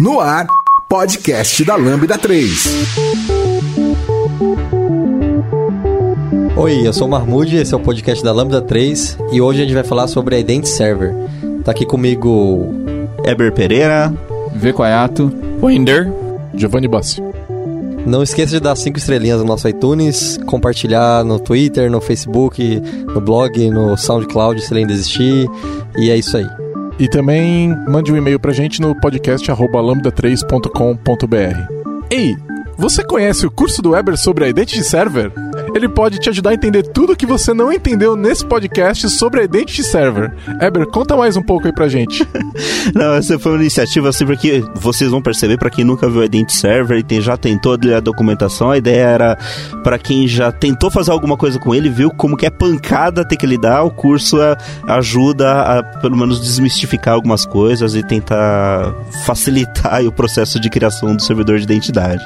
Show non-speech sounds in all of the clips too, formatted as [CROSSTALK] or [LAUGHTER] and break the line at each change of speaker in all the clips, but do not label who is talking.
No ar, podcast da Lambda 3.
Oi, eu sou o Marmude, esse é o podcast da Lambda 3 e hoje a gente vai falar sobre a Identity Server. Tá aqui comigo
Eber Pereira,
V. Quaiato,
Wender,
Giovanni Bassi.
Não esqueça de dar cinco estrelinhas no nosso iTunes, compartilhar no Twitter, no Facebook, no blog, no SoundCloud, se ele ainda existir. E é isso aí.
E também mande um e-mail pra gente no podcast lambda3.com.br. Ei, você conhece o curso do Weber sobre a Identity Server? Ele pode te ajudar a entender tudo que você não entendeu nesse podcast sobre a Identity Server. Eber, conta mais um pouco aí pra gente. [LAUGHS]
Não, essa foi uma iniciativa assim porque vocês vão perceber para quem nunca viu a Identity Server e já tentou ler a documentação, a ideia era para quem já tentou fazer alguma coisa com ele, viu como que é pancada ter que lidar, o curso é, ajuda a pelo menos desmistificar algumas coisas e tentar facilitar [LAUGHS] o processo de criação do servidor de identidade.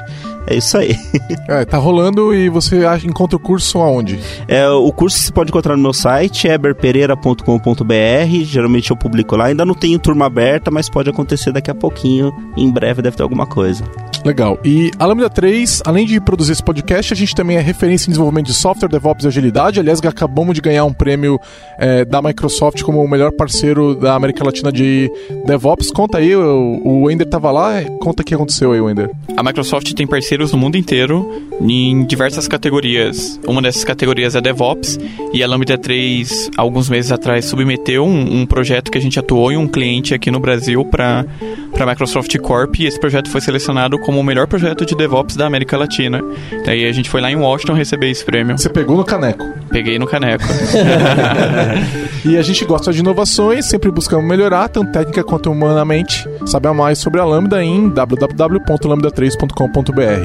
É isso aí. [LAUGHS]
É, tá rolando e você acha, encontra o curso aonde?
É, o curso você pode encontrar no meu site, eberpereira.com.br. Geralmente eu publico lá. Ainda não tenho turma aberta, mas pode acontecer daqui a pouquinho. Em breve deve ter alguma coisa.
Legal. E a Lambda 3, além de produzir esse podcast, a gente também é referência em desenvolvimento de software, DevOps e agilidade. Aliás, acabamos de ganhar um prêmio é, da Microsoft como o melhor parceiro da América Latina de DevOps. Conta aí, o, o Wender tava lá. Conta o que aconteceu aí, Wender.
A Microsoft tem parceiros no mundo inteiro em diversas categorias. Uma dessas categorias é DevOps e a Lambda 3, alguns meses atrás, submeteu um, um projeto que a gente atuou em um cliente aqui no Brasil para a Microsoft Corp e esse projeto foi selecionado como o melhor projeto de DevOps da América Latina. Daí a gente foi lá em Washington receber esse prêmio.
Você pegou no caneco.
Peguei no caneco. [LAUGHS]
e a gente gosta de inovações, sempre buscamos melhorar, tanto técnica quanto humanamente. Saiba mais sobre a Lambda em www.lambda3.com.br.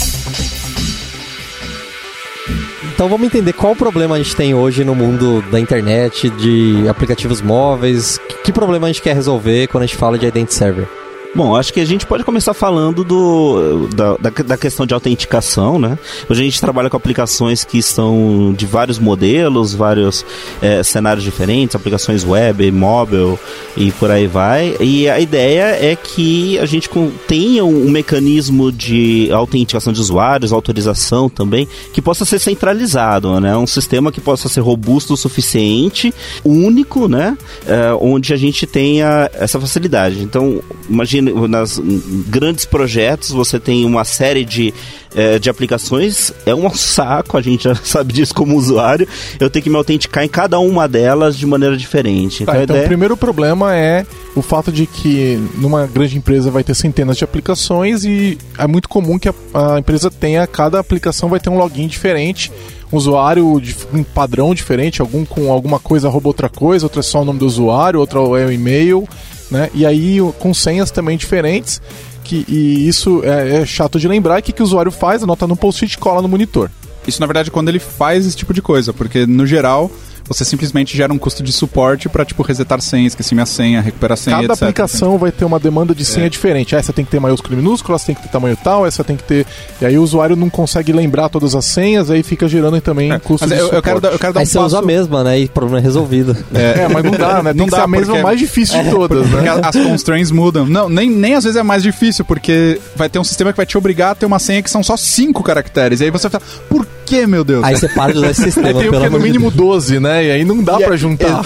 Então vamos entender qual problema a gente tem hoje no mundo da internet, de aplicativos móveis. Que problema a gente quer resolver quando a gente fala de Identity Server?
Bom, acho que a gente pode começar falando do, da, da, da, questão de autenticação, né? Hoje a gente trabalha com aplicações que são de vários modelos, vários é, cenários diferentes, aplicações web, mobile e por aí vai. E a ideia é que a gente tenha um, mecanismo de autenticação de usuários, autorização também, que possa ser centralizado, né? Um sistema que possa ser robusto o suficiente, único, né? É, onde a gente tenha essa facilidade. Então, imagina nas grandes projetos você tem uma série de, é, de aplicações, é um saco, a gente já [LAUGHS] sabe disso como usuário, eu tenho que me autenticar em cada uma delas de maneira diferente.
Então, tá, então ideia... o primeiro problema é o fato de que numa grande empresa vai ter centenas de aplicações e é muito comum que a, a empresa tenha, cada aplicação vai ter um login diferente um usuário de um padrão diferente, algum com alguma coisa rouba outra coisa, outra é só o nome do usuário, outra é o e-mail né? E aí com senhas também diferentes. Que, e isso é, é chato de lembrar. O que, que o usuário faz? Anota no post-it cola no monitor.
Isso, na verdade, é quando ele faz esse tipo de coisa, porque no geral você simplesmente gera um custo de suporte para tipo resetar senha, esqueci minha senha, recuperar senha,
Cada
etc.
aplicação vai ter uma demanda de senha é. diferente. Essa tem que ter maiúsculo e minúsculo, essa tem que ter tamanho tal, essa tem que ter. E aí o usuário não consegue lembrar todas as senhas, aí fica gerando também é. custo de
eu,
suporte.
Eu quero, dar, eu quero dar
aí
um
você
passo...
usa a mesma, né? E o problema é resolvido.
É, é mas não dá, né? [LAUGHS] Tem não dá a mesma porque... mais difícil de todas,
porque, né? Porque as constraints mudam. Não, nem, nem às vezes é mais difícil, porque vai ter um sistema que vai te obrigar a ter uma senha que são só cinco caracteres. E aí você vai falar, por que, meu Deus?
Aí você para de usar esse [LAUGHS] sistema.
Aí tem o que no mínimo 12, né? E aí não dá e pra juntar.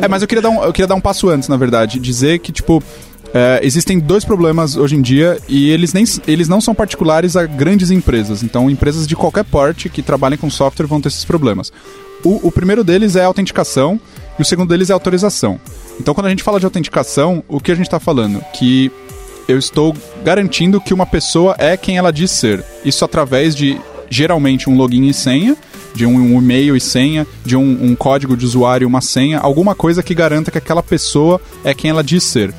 É, [LAUGHS] é, mas eu queria, dar um, eu queria dar um passo antes, na verdade. Dizer que, tipo, é, existem dois problemas hoje em dia e eles, nem, eles não são particulares a grandes empresas. Então, empresas de qualquer porte que trabalhem com software vão ter esses problemas. O, o primeiro deles é a autenticação e o segundo deles é a autorização. Então, quando a gente fala de autenticação, o que a gente está falando? Que eu estou garantindo que uma pessoa é quem ela diz ser. Isso através de, geralmente, um login e senha de um, um e-mail e senha, de um, um código de usuário e uma senha, alguma coisa que garanta que aquela pessoa é quem ela diz ser.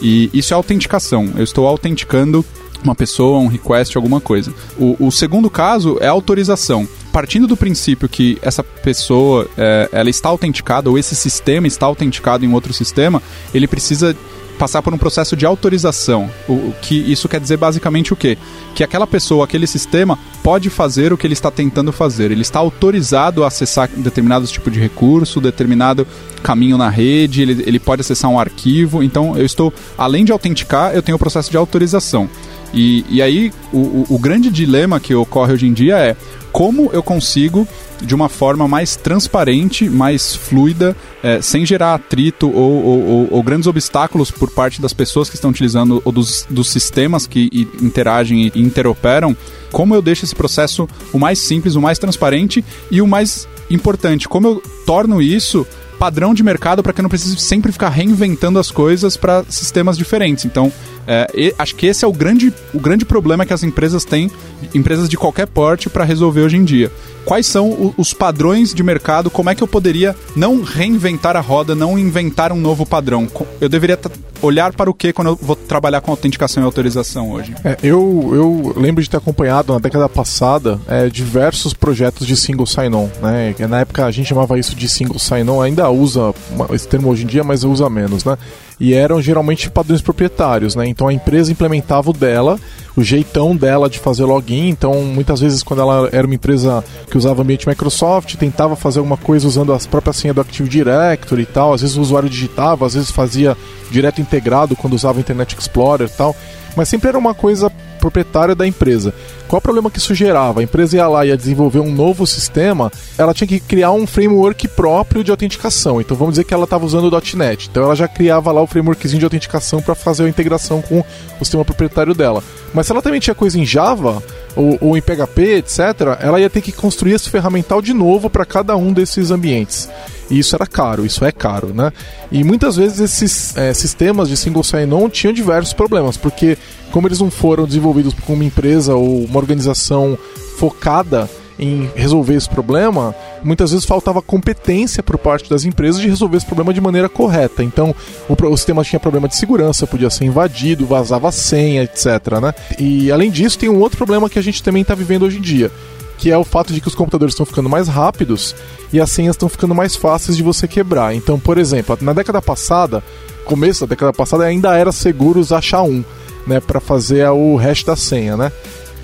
E isso é autenticação. Eu estou autenticando uma pessoa, um request, alguma coisa. O, o segundo caso é autorização. partindo do princípio que essa pessoa é, ela está autenticada ou esse sistema está autenticado em outro sistema, ele precisa passar por um processo de autorização. O, que isso quer dizer basicamente o quê? Que aquela pessoa, aquele sistema pode fazer o que ele está tentando fazer. Ele está autorizado a acessar determinados tipos de recurso, determinado caminho na rede, ele, ele pode acessar um arquivo. Então, eu estou, além de autenticar, eu tenho o processo de autorização. E, e aí, o, o, o grande dilema que ocorre hoje em dia é como eu consigo de uma forma mais transparente, mais fluida, é, sem gerar atrito ou, ou, ou, ou, grandes obstáculos por parte das pessoas que estão utilizando ou dos, dos sistemas que interagem e interoperam, como eu deixo esse processo o mais simples, o mais transparente e o mais importante, como eu torno isso padrão de mercado para que eu não precise sempre ficar reinventando as coisas para sistemas diferentes. Então, é, e, acho que esse é o grande, o grande problema que as empresas têm, empresas de qualquer porte, para resolver hoje em dia. Quais são o, os padrões de mercado? Como é que eu poderia não reinventar a roda, não inventar um novo padrão? Eu deveria olhar para o que quando eu vou trabalhar com autenticação e autorização hoje?
É, eu, eu lembro de ter acompanhado na década passada é, diversos projetos de single sign-on. Né? Na época a gente chamava isso de single sign-on, ainda usa esse termo hoje em dia, mas usa menos. Né? E eram geralmente padrões proprietários, né? Então a empresa implementava o dela, o jeitão dela de fazer login. Então muitas vezes quando ela era uma empresa que usava ambiente Microsoft, tentava fazer alguma coisa usando as próprias senhas do Active Directory e tal. Às vezes o usuário digitava, às vezes fazia direto integrado quando usava o Internet Explorer e tal. Mas sempre era uma coisa proprietária da empresa. Qual o problema que isso gerava? A empresa ia lá e ia desenvolver um novo sistema, ela tinha que criar um framework próprio de autenticação. Então vamos dizer que ela estava usando o .NET. Então ela já criava lá o frameworkzinho de autenticação para fazer a integração com o sistema proprietário dela. Mas se ela também tinha coisa em Java ou, ou em PHP, etc., ela ia ter que construir esse ferramental de novo para cada um desses ambientes. E isso era caro, isso é caro, né? E muitas vezes esses é, sistemas de single sign-on tinham diversos problemas, porque como eles não foram desenvolvidos por uma empresa ou uma organização focada em resolver esse problema, muitas vezes faltava competência por parte das empresas de resolver esse problema de maneira correta. Então, o, o sistema tinha problema de segurança, podia ser invadido, vazava senha, etc. Né? E além disso, tem um outro problema que a gente também está vivendo hoje em dia, que é o fato de que os computadores estão ficando mais rápidos e as senhas estão ficando mais fáceis de você quebrar. Então, por exemplo, na década passada, começo da década passada, ainda era seguro usar SHA-1, né, para fazer o hash da senha, né?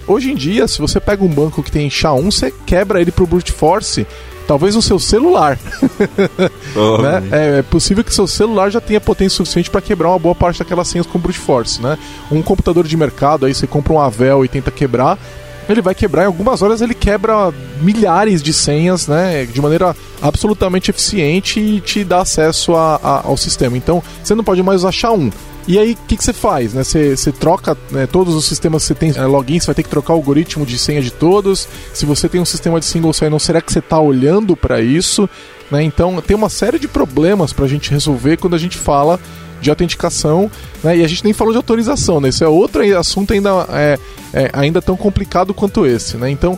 Hoje em dia, se você pega um banco que tem SHA-1, você quebra ele pro brute force talvez no seu celular. [LAUGHS] Oh. né? é, é, possível que seu celular já tenha potência suficiente para quebrar uma boa parte daquelas senhas com brute force, né? Um computador de mercado, aí você compra um Avel e tenta quebrar, ele vai quebrar. Em algumas horas ele quebra milhares de senhas, né? De maneira absolutamente eficiente e te dá acesso a, a, ao sistema. Então você não pode mais achar um. E aí, o que, que você faz? Né? Você, troca né, todos os sistemas que você tem é, login, você vai ter que trocar o algoritmo de senha de todos. Se você tem um sistema de single sign-on, será que você está olhando para isso? Né? Então, tem uma série de problemas para a gente resolver quando a gente fala de autenticação, né? E a gente nem falou de autorização, né? Isso é outro assunto ainda, é, é ainda tão complicado quanto esse, né? Então,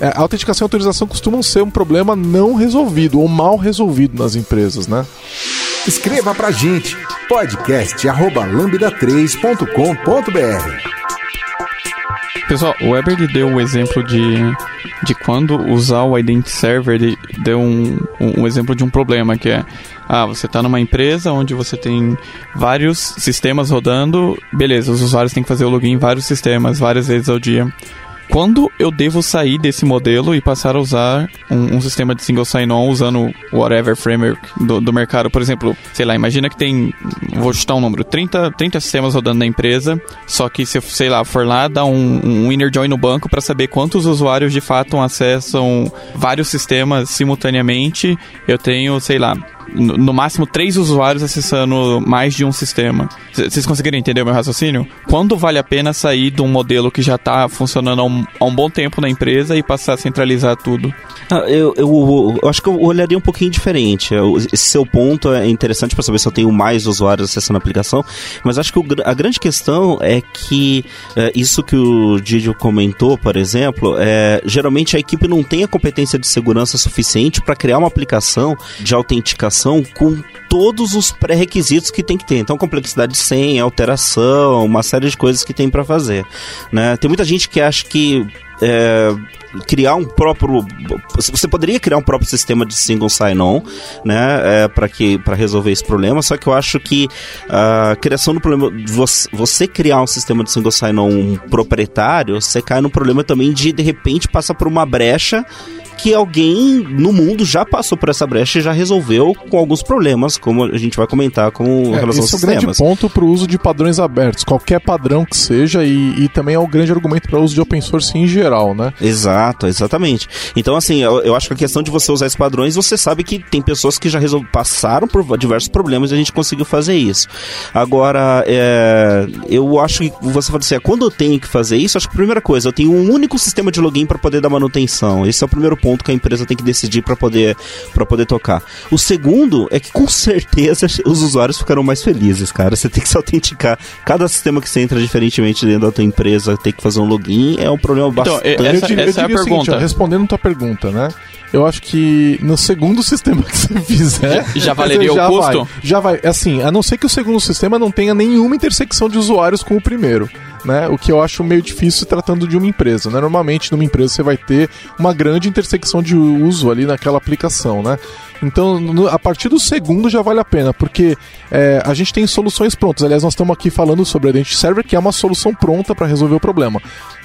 é, a autenticação e autorização costumam ser um problema não resolvido ou mal resolvido nas empresas, né?
Escreva pra gente podcast arroba lambda3.com.br
Pessoal, o Weber deu o exemplo de, de quando usar o Identity Server, ele deu um, um, um exemplo de um problema que é ah, você está numa empresa onde você tem vários sistemas rodando, beleza, os usuários têm que fazer o login em vários sistemas várias vezes ao dia. Quando eu devo sair desse modelo e passar a usar um, um sistema de single sign-on usando whatever framework do, do, mercado? Por exemplo, sei lá, imagina que tem, vou chutar um número, 30, 30 sistemas rodando na empresa, só que se eu, sei lá, for lá, dar um, um inner join no banco para saber quantos usuários de fato acessam vários sistemas simultaneamente, eu tenho, sei lá, no máximo três usuários acessando mais de um sistema. Vocês conseguiram entender o meu raciocínio? Quando vale a pena sair de um modelo que já está funcionando há um, há um, bom tempo na empresa e passar a centralizar tudo?
Ah, eu, eu, eu, acho que eu olharia um pouquinho diferente. Esse seu ponto é interessante para saber se eu tenho mais usuários acessando a aplicação, mas acho que a grande questão é que é, isso que o Didio comentou, por exemplo, é, geralmente a equipe não tem a competência de segurança suficiente para criar uma aplicação de autenticação com todos os pré-requisitos que tem que ter. Então, complexidade de senha, alteração, uma série de coisas que tem para fazer. Né? Tem muita gente que acha que é, criar um próprio. Você poderia criar um próprio sistema de single sign-on, né? É, para que para resolver esse problema. Só que eu acho que a criação do problema. Você, você criar um sistema de single sign-on proprietário, você cai no problema também de de repente passar por uma brecha que alguém no mundo já passou por essa brecha e já resolveu com alguns problemas, como a gente vai comentar com
É,
relação
esse é
aos
o grande
sistemas.
ponto para o uso de padrões abertos, qualquer padrão que seja, e, e também é o grande argumento para o uso de open source em geral, né?
Exato, exatamente. Então, assim, eu, eu acho que a questão de você usar esses padrões, você sabe que tem pessoas que já resol... passaram por diversos problemas e a gente conseguiu fazer isso. Agora, é, eu acho que você fala assim, é, quando eu tenho que fazer isso, acho que a primeira coisa, eu tenho um único sistema de login para poder dar manutenção. Esse é o primeiro ponto que a empresa tem que decidir para poder, pra poder tocar. O segundo é que com certeza [LAUGHS] os usuários ficarão mais felizes, cara. Você tem que se autenticar. Cada sistema que você entra diferentemente dentro da tua empresa, tem que fazer um login, é um problema
Então,
bastante...
Eu
essa,
diria- eu
essa é a
diria o seguinte,
pergunta.
ó, respondendo tua pergunta, né? Eu acho que no segundo [LAUGHS] sistema que você fizer.
Já- já valeria [LAUGHS] o
já
custo?
Vai, já vai. Assim, a não ser que o segundo sistema não tenha nenhuma intersecção de usuários com o primeiro. Né? O que eu acho meio difícil tratando de uma empresa. Né? Normalmente, numa empresa, você vai ter uma grande intersecção de uso ali naquela aplicação. Né? Então, a partir do segundo já vale a pena, porque é, a gente tem soluções prontas. Aliás, nós estamos aqui falando sobre a Identity Server, que é uma solução pronta para resolver o problema.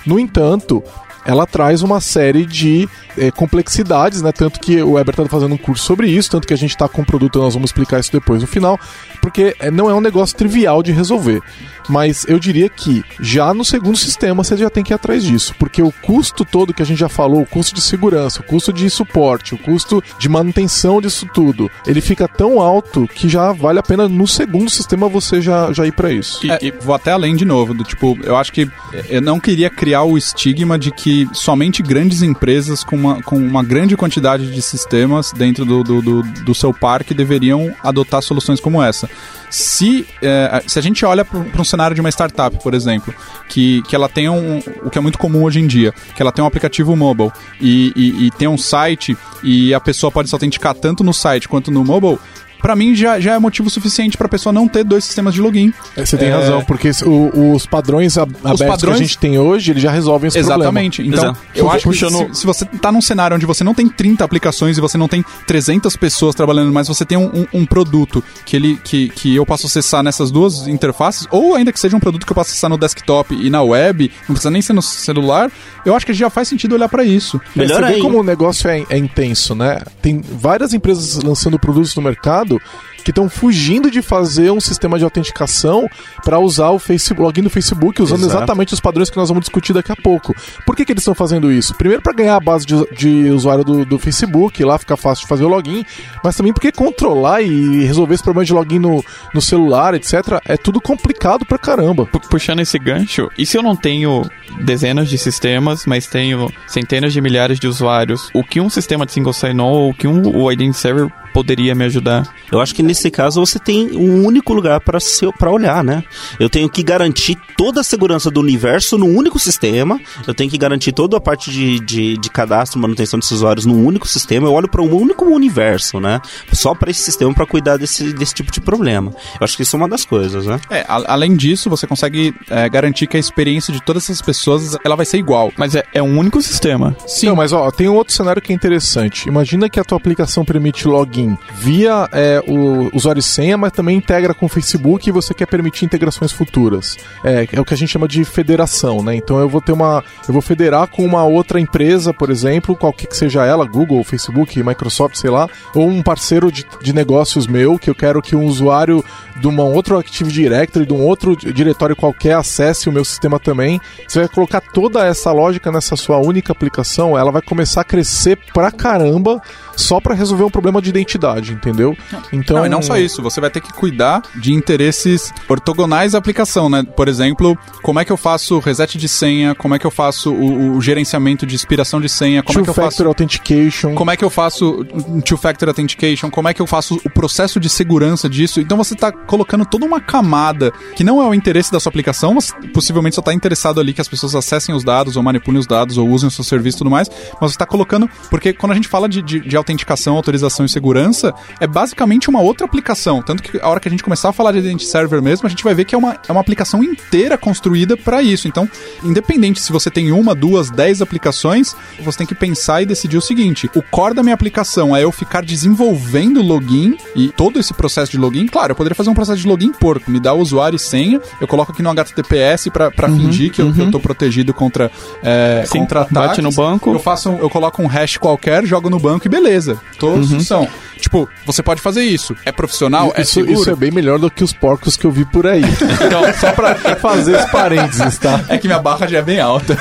No entanto, ela traz uma série de eh, complexidades, né? Tanto que o Weber está fazendo um curso sobre isso, tanto que a gente está com um produto, nós vamos explicar isso depois no final, porque eh, não é um negócio trivial de resolver. Mas eu diria que já no segundo sistema você já tem que ir atrás disso, porque o custo todo que a gente já falou, o custo de segurança, o custo de suporte, o custo de manutenção disso tudo, ele fica tão alto que já vale a pena no segundo sistema você já, já ir para isso.
E, e vou até além de novo, do tipo, eu acho que eu não queria criar o estigma de que somente grandes empresas com uma, com uma grande quantidade de sistemas dentro do, do, do, do seu parque deveriam adotar soluções como essa. Se, eh, se a gente olha para um cenário de uma startup, por exemplo, que, que ela tem um, o que é muito comum hoje em dia, que ela tem um aplicativo mobile e, e, e tem um site e a pessoa pode se autenticar tanto no site quanto no mobile, pra mim já, já é motivo suficiente pra pessoa não ter dois sistemas de login.
É, Você tem
É.
razão, porque o- os padrões ab- abertos que a
padrões-
gente tem hoje, eles já resolvem esse
Exatamente. Então,
Exato.
eu acho que
Puxando-
se, se você tá num cenário onde você não tem 30 aplicações e você não tem 300 pessoas trabalhando, mas você tem um, um- um produto que, ele, que, que eu posso acessar nessas duas interfaces, ou ainda que seja um produto que eu posso acessar no desktop e na web, não precisa nem ser no celular, eu acho que já faz sentido olhar pra isso.
Melhor
Você vê
ainda.
como o negócio é, é intenso, né? Tem várias empresas lançando produtos no mercado que estão fugindo de fazer um sistema de autenticação para usar o Facebook, login do Facebook, usando
Exato.
exatamente os padrões que nós vamos discutir daqui a pouco. Por que, que eles estão fazendo isso? Primeiro, para ganhar a base de, de usuário do, do Facebook, lá fica fácil de fazer o login, mas também porque controlar e resolver esse problema de login no, no celular, etc., é tudo complicado pra caramba.
Pu- Puxando esse gancho, e se eu não tenho dezenas de sistemas, mas tenho centenas de milhares de usuários, o que um sistema de single sign-on ou o que um o Identity Server poderia me ajudar?
Eu acho que nesse caso você tem um único lugar para para olhar, né? Eu tenho que garantir toda a segurança do universo num único sistema. Eu tenho que garantir toda a parte de, de, de cadastro, manutenção desses usuários num único sistema. Eu olho para um único universo, né? Só para esse sistema para cuidar desse, desse tipo de problema. Eu acho que isso é uma das coisas, né?
É, a- além disso, você consegue é, garantir que a experiência de todas essas pessoas ela vai ser igual.
Mas é, é um único sistema.
Sim, mas ó, tem um outro cenário que é interessante. Imagina que a tua aplicação permite login via é, o usuário senha, mas também integra com o Facebook e você quer permitir integrações futuras. É, é o que a gente chama de federação, né? Então eu vou ter uma. Eu vou federar com uma outra empresa, por exemplo, qualquer que seja ela, Google, Facebook, Microsoft, sei lá, ou um parceiro de, de negócios meu, que eu quero que um usuário de uma outra Active Directory, de um outro diretório qualquer, acesse o meu sistema também. Você vai colocar toda essa lógica nessa sua única aplicação, ela vai começar a crescer pra caramba só pra resolver um problema de identidade, entendeu? Então,
Não, e não só isso, você vai ter que cuidar de interesses ortogonais da aplicação, né? Por exemplo, como é que eu faço reset de senha, como é que eu faço o, o gerenciamento de expiração de senha, como é que eu faço
authentication.
como é que eu faço um two-factor authentication, como é que eu faço o processo de segurança disso. Então você está colocando toda uma camada que não é o interesse da sua aplicação, você possivelmente só está interessado ali que as pessoas acessem os dados, ou manipulem os dados, ou usem o seu serviço e tudo mais, mas você está colocando, porque quando a gente fala de, de, de autenticação, autorização e segurança é basicamente uma outra aplicação. Tanto que a hora que a gente começar a falar de Identity Server mesmo, a gente vai ver que é uma, é uma aplicação inteira construída para isso. Então, independente se você tem uma, duas, dez aplicações, você tem que pensar e decidir o seguinte: o core da minha aplicação é eu ficar desenvolvendo login e todo esse processo de login. Claro, eu poderia fazer um processo de login porco, me dá o usuário e senha, eu coloco aqui no HTTPS para uhum, fingir que, uhum. eu, que eu tô protegido contra, é,
Sim,
contra ataques.
Bate no banco.
Eu faço, eu coloco um hash qualquer, jogo no banco e beleza. Tô uhum. são. Tipo, você pode fazer isso. É profissional,
isso,
é seguro.
Isso é bem melhor do que os porcos que eu vi por aí. [LAUGHS] então, só pra fazer os parênteses, tá?
É que minha barra já é bem alta.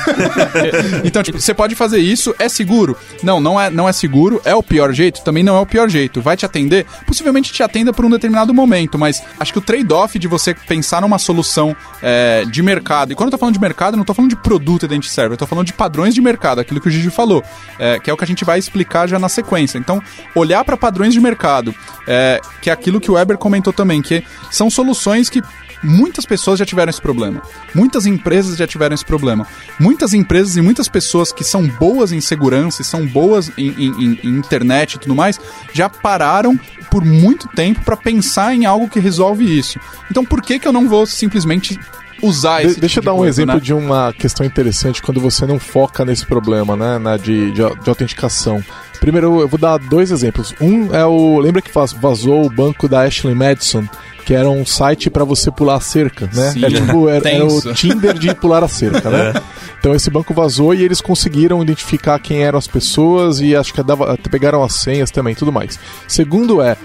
[LAUGHS] então, tipo, você pode fazer isso, é seguro? Não, não é, não é seguro. É o pior jeito? Também não é o pior jeito. Vai te atender? Possivelmente te atenda por um determinado momento, mas acho que o trade-off de você pensar numa solução é, de mercado, e quando eu tô falando de mercado, eu não tô falando de produto Identity Server, eu tô falando de padrões de mercado, aquilo que o Gigi falou, é, que é o que a gente vai explicar já na sequência. Então, olhar para padrões de mercado, é, que é aquilo que o Weber comentou também, que são soluções que muitas pessoas já tiveram esse problema. Muitas empresas já tiveram esse problema. Muitas empresas e muitas pessoas que são boas em segurança e são boas em, em, em internet e tudo mais, já pararam por muito tempo para pensar em algo que resolve isso. Então por que, que eu não vou simplesmente usar esse
de, Deixa tipo eu dar um coisa, exemplo né? de uma questão interessante quando você não foca nesse problema, né? Na, de, de, de autenticação. Primeiro, eu vou dar dois exemplos. Um é o. Lembra que vazou o banco da Ashley Madison? Que era um site para você pular a cerca, né?
Sim,
era, tipo, era, era, o Tinder de pular a cerca, né? [LAUGHS] É. Então esse banco vazou e eles conseguiram identificar quem eram as pessoas e acho que dava, pegaram as senhas também tudo mais. Segundo é,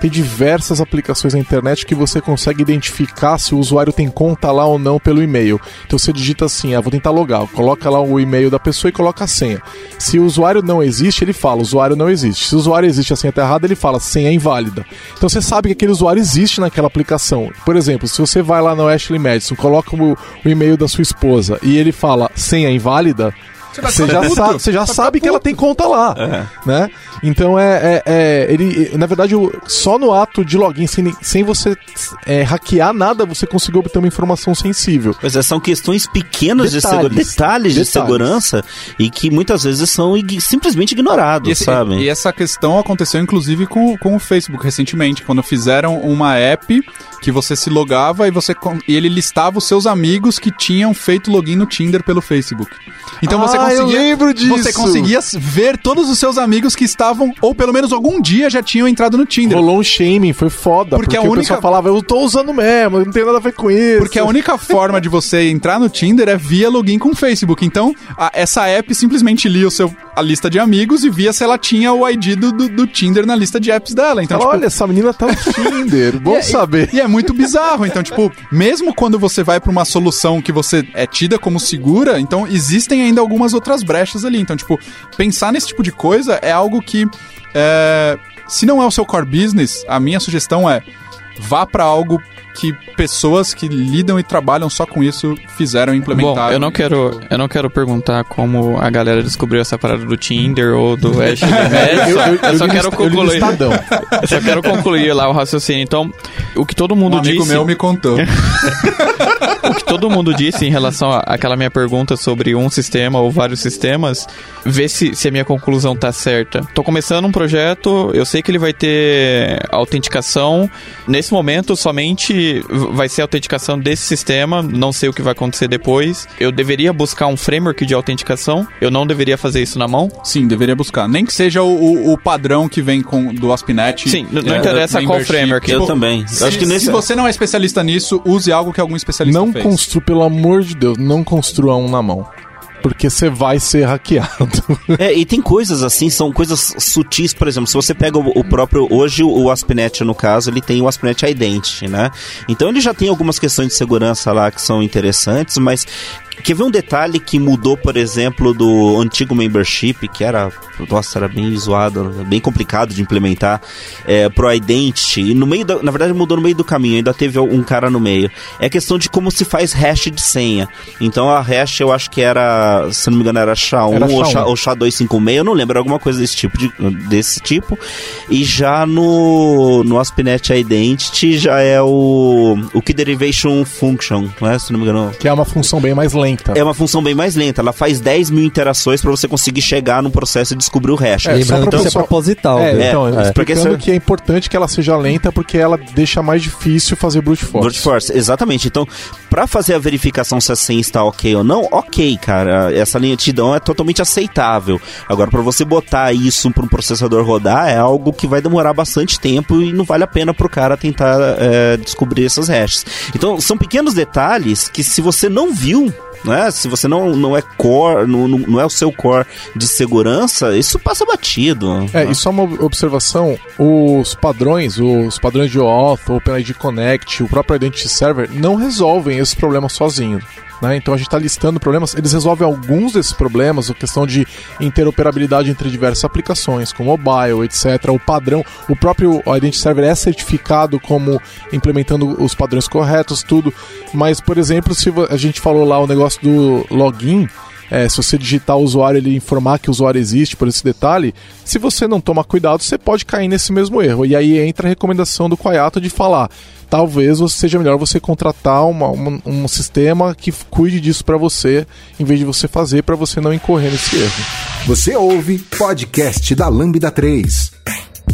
tem diversas aplicações na internet que você consegue identificar se o usuário tem conta lá ou não pelo e-mail. Então você digita assim, ah, vou tentar logar, coloca lá o e-mail da pessoa e coloca a senha. Se o usuário não existe, ele fala, usuário não existe. Se o usuário existe a senha está errada, ele fala, senha é inválida. Então você sabe que aquele usuário existe naquela aplicação. Por exemplo, se você vai lá no Ashley Madison, coloca o, o e-mail da sua esposa e ele fala senha inválida, você já, sabe, você já sabe que ela tem conta lá, é. né? Então é, é, é, ele, na verdade, só no ato de login, sem, sem você é, hackear nada, você conseguiu obter uma informação sensível.
Pois é, são questões pequenas detalhes, de detalhes, detalhes, de segurança e que muitas vezes são ig simplesmente ignorados,
e esse,
sabe?
E essa questão aconteceu inclusive com, com o Facebook recentemente, quando fizeram uma app que você se logava e você e ele listava os seus amigos que tinham feito login no Tinder pelo Facebook. Então
ah,
você conseguia,
eu lembro disso.
você conseguia ver todos os seus amigos que estavam ou pelo menos algum dia já tinham entrado no Tinder.
Rolou um shaming, foi foda, porque, porque a única... o pessoal falava, eu tô usando mesmo, não tem nada a ver com isso.
Porque a única [LAUGHS] forma de você entrar no Tinder é via login com o Facebook. Então, a, essa app simplesmente lia o seu a lista de amigos e via se ela tinha o ID do, do, do Tinder na lista de apps dela. Então,
tipo, olha, essa menina tá no Tinder, [LAUGHS] bom
e, é,
saber.
E, e, é muito bizarro. Então, tipo, mesmo quando você vai para uma solução que você é tida como segura, então existem ainda algumas outras brechas ali. Então, tipo, pensar nesse tipo de coisa é algo que, é, se não é o seu core business, a minha sugestão é vá para algo que pessoas que lidam e trabalham só com isso fizeram e implementaram.
Bom, eu não quero, eu não quero perguntar como a galera descobriu essa parada do Tinder ou do [LAUGHS] Ash. eu, eu, eu, só quero concluir. Eu só quero concluir lá o raciocínio. Então, o que todo mundo
um amigo
disse.
meu me contou. [LAUGHS]
o que todo mundo disse em relação àquela minha pergunta sobre um sistema ou vários sistemas, ver se, se a minha conclusão tá certa. Tô começando um projeto, eu sei que ele vai ter autenticação. Nesse momento, somente vai ser autenticação desse sistema, não sei o que vai acontecer depois. Eu deveria buscar um framework de autenticação, eu não deveria fazer isso na mão?
Sim, deveria buscar. Nem que seja o, o, o padrão que vem com do ASP.NET.
Sim, não é, interessa qual framework.
Eu tipo, também.
Se, acho que nesse... se você não é especialista nisso, use algo que algum especialista
não fez. Não construa, pelo amor de Deus, não construa um na mão porque você vai ser hackeado. [LAUGHS]
É, e tem coisas assim, são coisas sutis, por exemplo, se você pega o, o próprio, hoje o ASP.NET no caso, ele tem o ASP.NET Identity, né? Então ele já tem algumas questões de segurança lá que são interessantes, mas Quer ver um detalhe que mudou, por exemplo, do antigo membership, que era, nossa, era bem zoado, bem complicado de implementar, é, pro Identity, e no meio, da, na verdade mudou no meio do caminho, ainda teve um cara no meio. É a questão de como se faz hash de senha. Então a hash eu acho que era, se não me engano, era SHA-1 era ou, SHA, ou SHA-256, eu não lembro, alguma coisa desse tipo, de, desse tipo. E já no, no ASP.NET Identity já é o, o Key Derivation Function, não é? Se não me engano.
Que é uma função bem mais lenta lenta.
É uma função bem mais lenta. Ela faz 10 mil interações para você conseguir chegar no processo e descobrir o hash.
É,
Lembrando
pra
que isso é proposital.
É, então,
É, porque
explicando
isso-
que é importante que ela seja lenta porque ela deixa mais difícil fazer brute force.
Brute Force, exatamente. Então, para fazer a verificação se a senha está ok ou não, ok, cara. Essa lentidão é totalmente aceitável. Agora, para você botar isso para um processador rodar, é algo que vai demorar bastante tempo e não vale a pena pro cara tentar é, descobrir essas hashes. Então, são pequenos detalhes que se você não viu, né? Se você não, não é core, não, não é o seu core de segurança, isso passa batido.
É, e só uma observação, os padrões, os padrões de OAuth, OpenID Connect, o próprio Identity Server não resolvem esse problema sozinho. Né? Então a gente está listando problemas, eles resolvem alguns desses problemas, a questão de interoperabilidade entre diversas aplicações, como mobile, etc. O padrão, o próprio Identity Server é certificado como implementando os padrões corretos, tudo. Mas, por exemplo, se a gente falou lá o negócio do login, é, se você digitar o usuário ele informar que o usuário existe por esse detalhe, se você não tomar cuidado, você pode cair nesse mesmo erro. E aí entra a recomendação do Quaiato de falar: talvez seja melhor você contratar uma- uma- um sistema que cuide disso para você, em vez de você fazer para você não incorrer nesse erro.
Você ouve podcast da Lambda 3.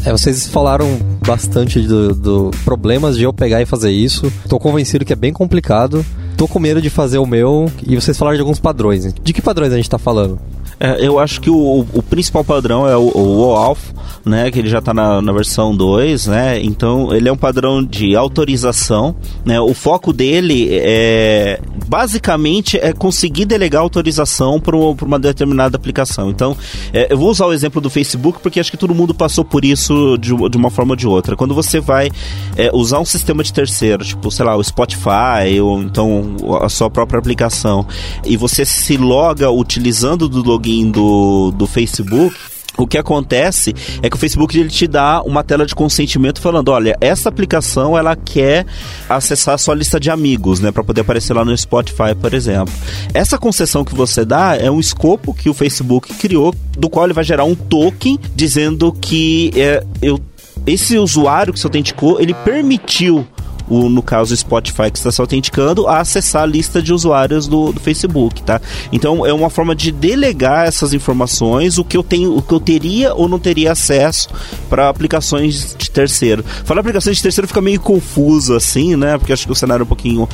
É, vocês falaram bastante do, do problemas de eu pegar e fazer isso. Tô convencido que é bem complicado. Tô com medo de fazer o meu. E vocês falaram de alguns padrões. De que padrões a gente tá falando?
É, eu acho que o, o principal padrão é o, o OAuth, né, que ele já está na, na versão 2, né, então ele é um padrão de autorização, né, o foco dele é, basicamente, é conseguir delegar autorização para uma determinada aplicação, então, é, eu vou usar o exemplo do Facebook, porque acho que todo mundo passou por isso de, de uma forma ou de outra, quando você vai é, usar um sistema de terceiro, tipo, sei lá, o Spotify, ou então a sua própria aplicação, e você se loga utilizando do login do, do Facebook, o que acontece é que o Facebook ele te dá uma tela de consentimento falando, olha, essa aplicação ela quer acessar a sua lista de amigos, né, para poder aparecer lá no Spotify, por exemplo. Essa concessão que você dá é um escopo que o Facebook criou, do qual ele vai gerar um token dizendo que é, eu esse usuário que se autenticou, ele permitiu o, no caso o Spotify que está se autenticando, a acessar a lista de usuários do, do Facebook, tá? Então é uma forma de delegar essas informações, o que eu tenho, o que eu teria ou não teria acesso para aplicações de terceiro. Falar aplicações de terceiro fica meio confuso assim, né? Porque acho que o cenário é um pouquinho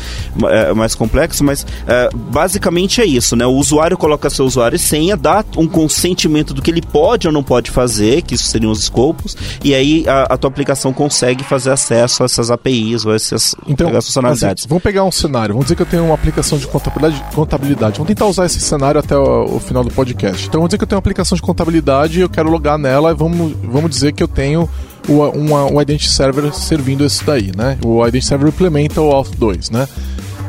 é, mais complexo, mas é, basicamente é isso, né? O usuário coloca seu usuário e senha, dá um consentimento do que ele pode ou não pode fazer, que isso seriam os escopos, e aí a, a tua aplicação consegue fazer acesso a essas APIs ou essas
Então,
funcionalidades.
assim, vamos pegar um cenário. Vamos dizer que eu tenho uma aplicação de contabilidade. contabilidade. Vamos tentar usar esse cenário até o, o final do podcast. Então, vamos dizer que eu tenho uma aplicação de contabilidade e eu quero logar nela vamos, vamos dizer que eu tenho o, uma, um Identity Server servindo esse daí, né? O Identity Server implementa o Auth 2, né?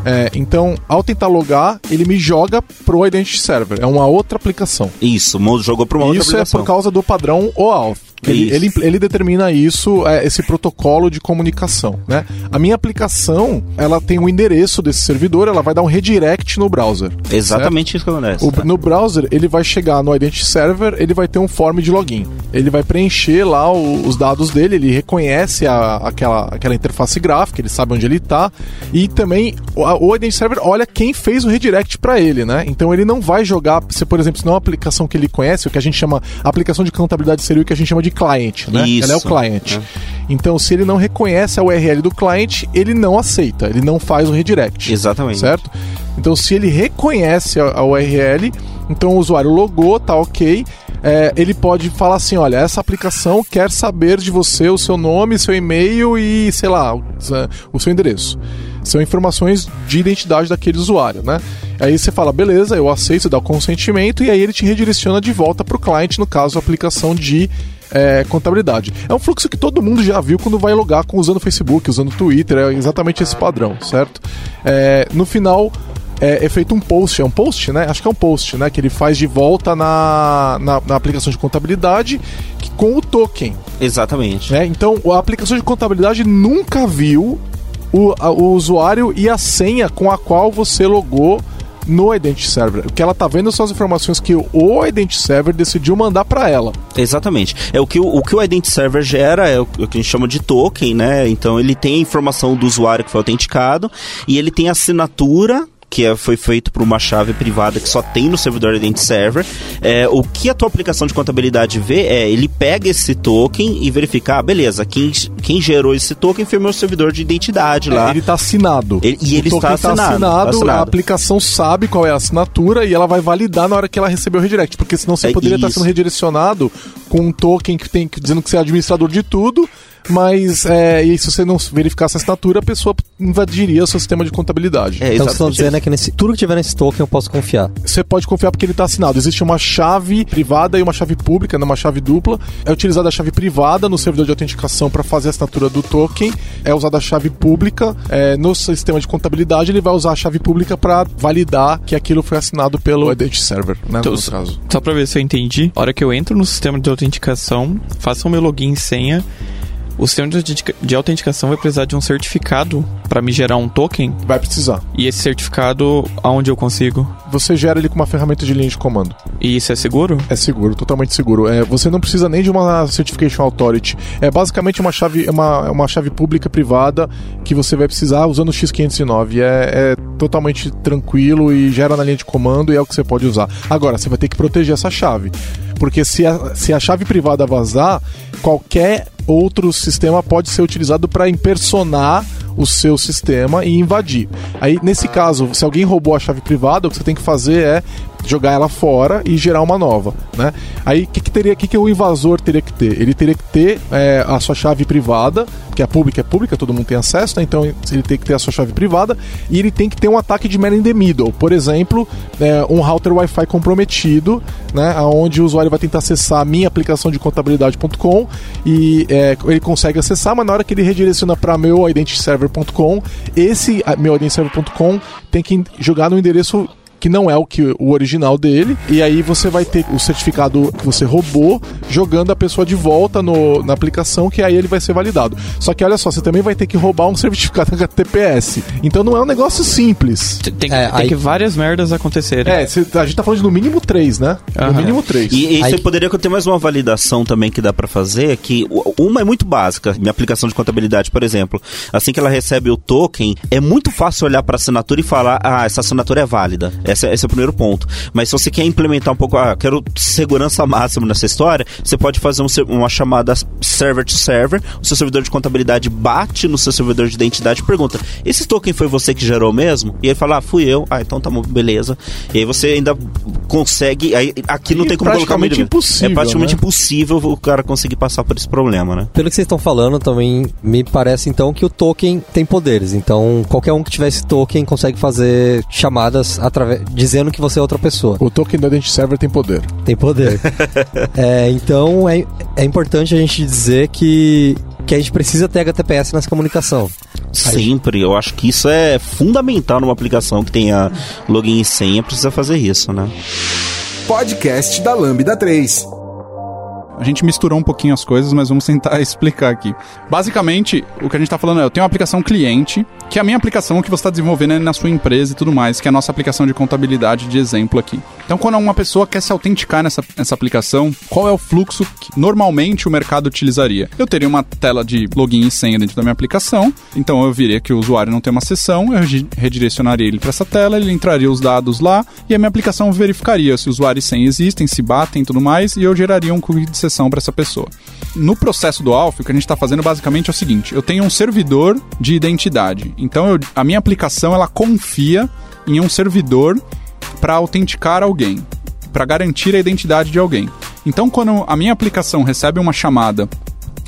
É, então, ao tentar logar, ele me joga pro Identity Server. É uma outra aplicação.
Isso, jogou para uma outra
Isso é
aplicação.
por causa do padrão OAuth. Ele, ele, ele determina isso, é, esse protocolo de comunicação, né? A minha aplicação, ela tem o endereço desse servidor, ela vai dar um redirect no browser.
Exatamente isso que acontece.
O- no browser, ele vai chegar no Identity Server, ele vai ter um form de login. Ele vai preencher lá o- os dados dele, ele reconhece a- aquela, aquela interface gráfica, ele sabe onde ele está. E também o, o Identity Server olha quem fez o redirect para ele, né? Então ele não vai jogar, se por exemplo, se não é uma aplicação que ele conhece, o que a gente chama, a aplicação de contabilidade seria o que a gente chama de client, né?
Isso.
Ela é o client.
É.
Então se ele não reconhece a URL do client, ele não aceita, ele não faz o redirect
Exatamente.
certo? Então, se ele reconhece a, URL, então o usuário logou, tá ok. é, ele pode falar assim: olha, essa aplicação quer saber de você o seu nome, seu e-mail e, sei lá, o, o seu endereço. São informações de identidade daquele usuário, né? Aí você fala, beleza, eu aceito, dá o consentimento, e aí ele te redireciona de volta para o cliente, no caso, a aplicação de é, contabilidade. É um fluxo que todo mundo já viu quando vai logar com, usando o Facebook, usando o Twitter, é exatamente esse padrão, certo? É, no final, é, é feito um post, é um post, né? Acho que é um post, né? Que ele faz de volta na, na, na aplicação de contabilidade que- com o token,
Exatamente.
né? Então, a aplicação de contabilidade nunca viu o, a- o usuário e a senha com a qual você logou no Identity Server. O que ela tá vendo são as informações que o Identity Server decidiu mandar para ela.
Exatamente. É o que o, o que o Identity Server gera é o, o que a gente chama de token, né? Então ele tem a informação do usuário que foi autenticado e ele tem a assinatura que é, foi feito por uma chave privada que só tem no servidor Identity Server. É, o que a tua aplicação de contabilidade vê é ele pega esse token e verifica, ah, beleza, quem, quem gerou esse token foi meu servidor de identidade lá.
É, ele está assinado.
Ele, e ele está
tá
assinado,
assinado,
assinado.
A aplicação sabe qual é a assinatura e ela vai validar na hora que ela recebeu o redirect. Porque senão você
É
poderia estar sendo redirecionado com um token que tem dizendo que você é administrador de tudo. Mas é, e se você não verificasse a assinatura, a pessoa invadiria o seu sistema de contabilidade.
É,
Então, vocês estão dizendo é que nesse, tudo que tiver nesse token eu posso confiar.
Você pode confiar porque ele está assinado. Existe uma chave privada e uma chave pública, né, uma chave dupla. É utilizada a chave privada no servidor de autenticação para fazer a assinatura do token. É usada a chave pública é, no sistema de contabilidade. Ele vai usar a chave pública para validar que aquilo foi assinado pelo Identity Server, né,
Então,
no caso.
Só pra ver se eu entendi, a hora que eu entro no sistema de autenticação, faço o meu login e senha, o sistema de autentica- de autenticação vai precisar de um certificado pra me gerar um token.
Vai precisar.
E esse certificado, aonde eu consigo?
Você gera ele com uma ferramenta de linha de comando.
E isso é seguro?
É seguro, totalmente seguro. É, você não precisa nem de uma Certification Authority. É basicamente uma chave, uma, uma chave pública privada que você vai precisar usando o X509. É, é totalmente tranquilo e gera na linha de comando e é o que você pode usar. Agora, você vai ter que proteger essa chave. Porque se a, se a chave privada vazar, qualquer outro sistema pode ser utilizado para impersonar o seu sistema e invadir. Aí, nesse caso, se alguém roubou a chave privada, o que você tem que fazer é jogar ela fora e gerar uma nova, né? Aí, o que, que teria, que, que o invasor teria que ter? Ele teria que ter é, a sua chave privada, que a pública é pública, todo mundo tem acesso, né? Então ele tem que ter a sua chave privada e ele tem que ter um ataque de man in the middle. Por exemplo, é, um router Wi-Fi comprometido, né? Onde o usuário vai tentar acessar a minha aplicação de contabilidade.com e é, ele consegue acessar, mas na hora que ele redireciona para meu identityserver.com, esse meu identityserver.com tem que jogar no endereço que não é o que o original dele, e aí você vai ter o certificado que você roubou jogando a pessoa de volta no, na aplicação, que aí ele vai ser validado. Só que olha só, você também vai ter que roubar um [LAUGHS] certificado HTTPS. Então não é um negócio simples.
Tem, tem,
É,
tem
aí-
que várias merdas acontecerem.
É, cê- a gente tá falando de no mínimo três, né? No
Aham.
mínimo três.
E, e
Aí-
você poderia ter mais uma validação também que dá pra fazer, que uma é muito básica, minha aplicação de contabilidade, por exemplo. Assim que ela recebe o token, é muito fácil olhar pra assinatura e falar, ah, essa assinatura é válida. É- esse é o primeiro ponto. Mas se você quer implementar um pouco, ah, quero segurança máxima nessa história, você pode fazer um uma chamada server to server, o seu servidor de contabilidade bate no seu servidor de identidade e pergunta, esse token foi você que gerou mesmo? E ele fala, ah, fui eu. Ah, então tá bom, beleza. E aí você ainda consegue, aí, aqui não
E
tem como colocar
praticamente
medida.
impossível,
É praticamente
né?
impossível o cara conseguir passar por esse problema, né?
Pelo que vocês estão falando, também me parece então que o token tem poderes. Então, qualquer um que tiver esse token consegue fazer chamadas através dizendo que você é outra pessoa.
O token do Identity Server tem poder.
Tem poder. [LAUGHS] É, então, é, é importante a gente dizer que, que a gente precisa ter HTTPS nessa comunicação.
Sempre. Eu acho que isso é fundamental numa aplicação que tenha login e senha, precisa fazer isso, né?
Podcast da Lambda 3.
A gente misturou um pouquinho as coisas, mas vamos tentar [LAUGHS] explicar aqui. Basicamente, o que a gente está falando é: eu tenho uma aplicação cliente, que é a minha aplicação que você está desenvolvendo na sua empresa e tudo mais, que é a nossa aplicação de contabilidade de exemplo aqui. Então, quando uma pessoa quer se autenticar nessa, nessa aplicação, qual é o fluxo que normalmente o mercado utilizaria? Eu teria uma tela de login e senha dentro da minha aplicação, então eu viria que o usuário não tem uma sessão, eu redi- redirecionaria ele para essa tela, ele entraria os dados lá e a minha aplicação verificaria se o usuário e senha existem, se batem e tudo mais, e eu geraria um cookie de sessão para essa pessoa. No processo do Alf, o que a gente está fazendo basicamente é o seguinte: eu tenho um servidor de identidade. Então eu- a minha aplicação ela confia em um servidor para autenticar alguém, para garantir a identidade de alguém. Então quando a minha aplicação recebe uma chamada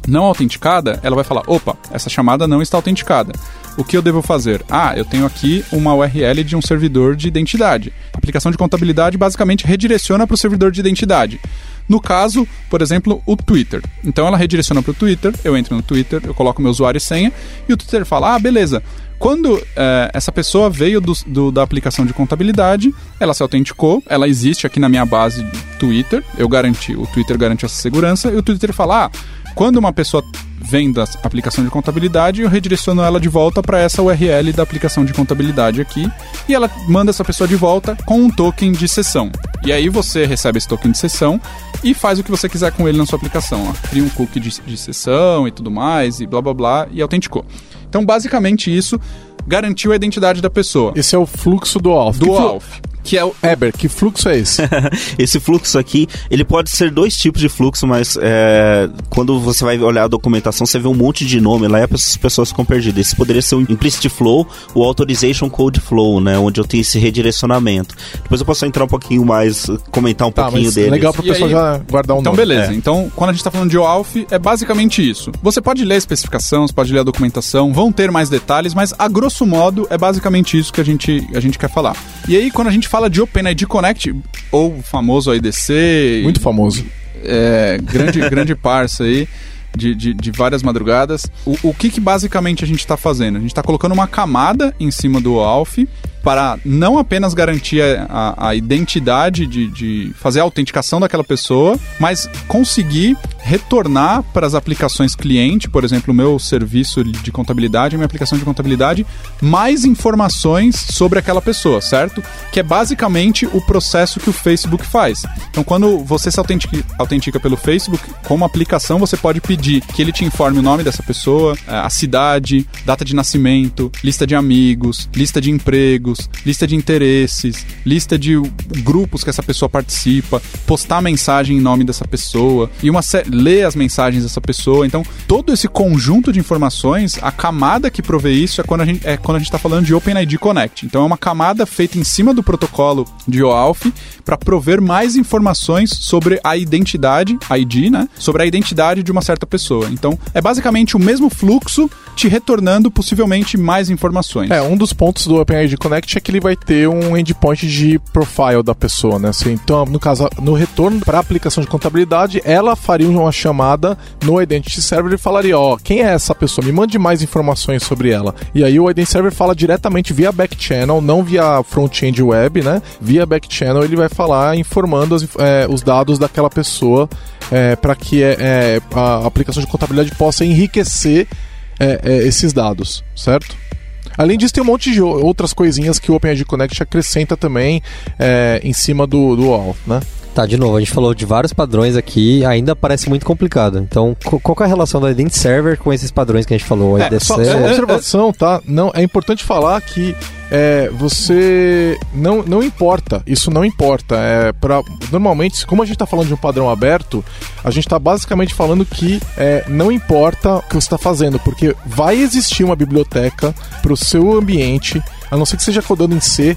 não autenticada, ela vai falar: opa, essa chamada não está autenticada. O que eu devo fazer? Ah, eu tenho aqui uma URL de um servidor de identidade. A aplicação de contabilidade basicamente redireciona para o servidor de identidade. No caso, por exemplo, o Twitter. Então ela redireciona para o Twitter, eu entro no Twitter, eu coloco meu usuário e senha, e o Twitter fala: ah, beleza. Quando eh, essa pessoa veio do- do- da aplicação de contabilidade, ela se autenticou, ela existe aqui na minha base Twitter, eu garanti, o Twitter garante essa segurança, e o Twitter fala: ah, quando uma pessoa vem da aplicação de contabilidade, eu redireciono ela de volta para essa URL da aplicação de contabilidade aqui, e ela manda essa pessoa de volta com um token de sessão. E aí você recebe esse token de sessão e faz o que você quiser com ele na sua aplicação. Ó. Cria um cookie de, de sessão e tudo mais, e blá blá blá, e autenticou. Então, basicamente isso. garantiu a identidade da pessoa.
Esse é o fluxo do Alf.
Do
Que
Alf. Que é o.
Eber, que fluxo é esse? [LAUGHS]
Esse fluxo aqui, ele pode ser dois tipos de fluxo, mas é, quando você vai olhar a documentação, você vê um monte de nome lá e as pessoas ficam perdidas. Esse poderia ser o Implicit Flow, o Authorization Code Flow, né? Onde eu tenho esse redirecionamento. Depois eu posso entrar um pouquinho mais, comentar um
tá,
pouquinho
mas
deles.
legal pro pessoal já guardar um
Então,
nome.
beleza.
É.
Então, quando a gente tá falando de OAuth, é basicamente isso. Você pode ler a especificação, você pode ler a documentação, vão ter mais detalhes, mas a grosso modo é basicamente isso que a gente, a gente quer falar. E aí, quando a gente fala de OpenID Connect, ou o famoso AIDC,
Muito famoso.
é, grande, [LAUGHS] grande parça aí. De, de, de várias madrugadas. O, o que, que basicamente a gente está fazendo? A gente está colocando uma camada em cima do ALF para não apenas garantir a, a- identidade de, de fazer a autenticação daquela pessoa, mas conseguir retornar para as aplicações cliente, por exemplo, o meu serviço de contabilidade, a minha aplicação de contabilidade, mais informações sobre aquela pessoa, certo? Que é basicamente o processo que o Facebook faz. Então, quando você se autentica, autentica pelo Facebook, como aplicação, você pode pedir que ele te informe o nome dessa pessoa, a cidade, data de nascimento, lista de amigos, lista de empregos, lista de interesses, lista de grupos que essa pessoa participa, postar mensagem em nome dessa pessoa e uma ler as mensagens dessa pessoa. Então, todo esse conjunto de informações, a camada que provê isso é quando a gente é quando a gente está falando de OpenID Connect. Então, é uma camada feita em cima do protocolo de OAuth para prover mais informações sobre a identidade, ID, né? Sobre a identidade de uma certa pessoa. Então, é basicamente o mesmo fluxo te retornando possivelmente mais informações.
É, um dos pontos do OpenID Connect é que ele vai ter um endpoint de profile da pessoa, né? Assim, então, no caso, no retorno para a aplicação de contabilidade, ela faria uma chamada no Identity Server e falaria, ó, quem é essa pessoa? Me mande mais informações sobre ela. E aí o Identity Server fala diretamente via backchannel, não via front-end web, né? Via backchannel ele vai falar informando as é, os dados daquela pessoa para que é, é, a aplicação de contabilidade possa enriquecer é, é, esses dados, certo? Além disso, tem um monte de outras coisinhas que o OpenID Connect acrescenta também é, em cima do, do OAuth, né?
Tá, de novo, a gente falou de vários padrões aqui, ainda parece muito complicado. Então, qual que é a relação do Identity Server com esses padrões que a gente falou?
É,
IDC,
Só, só uma observação, tá? Não, é importante falar que é, você não, não importa, isso não importa. É pra, normalmente, como a gente está falando de um padrão aberto, a gente está basicamente falando que é, não importa o que você está fazendo, porque vai existir uma biblioteca para o seu ambiente. A não ser que seja codando em C,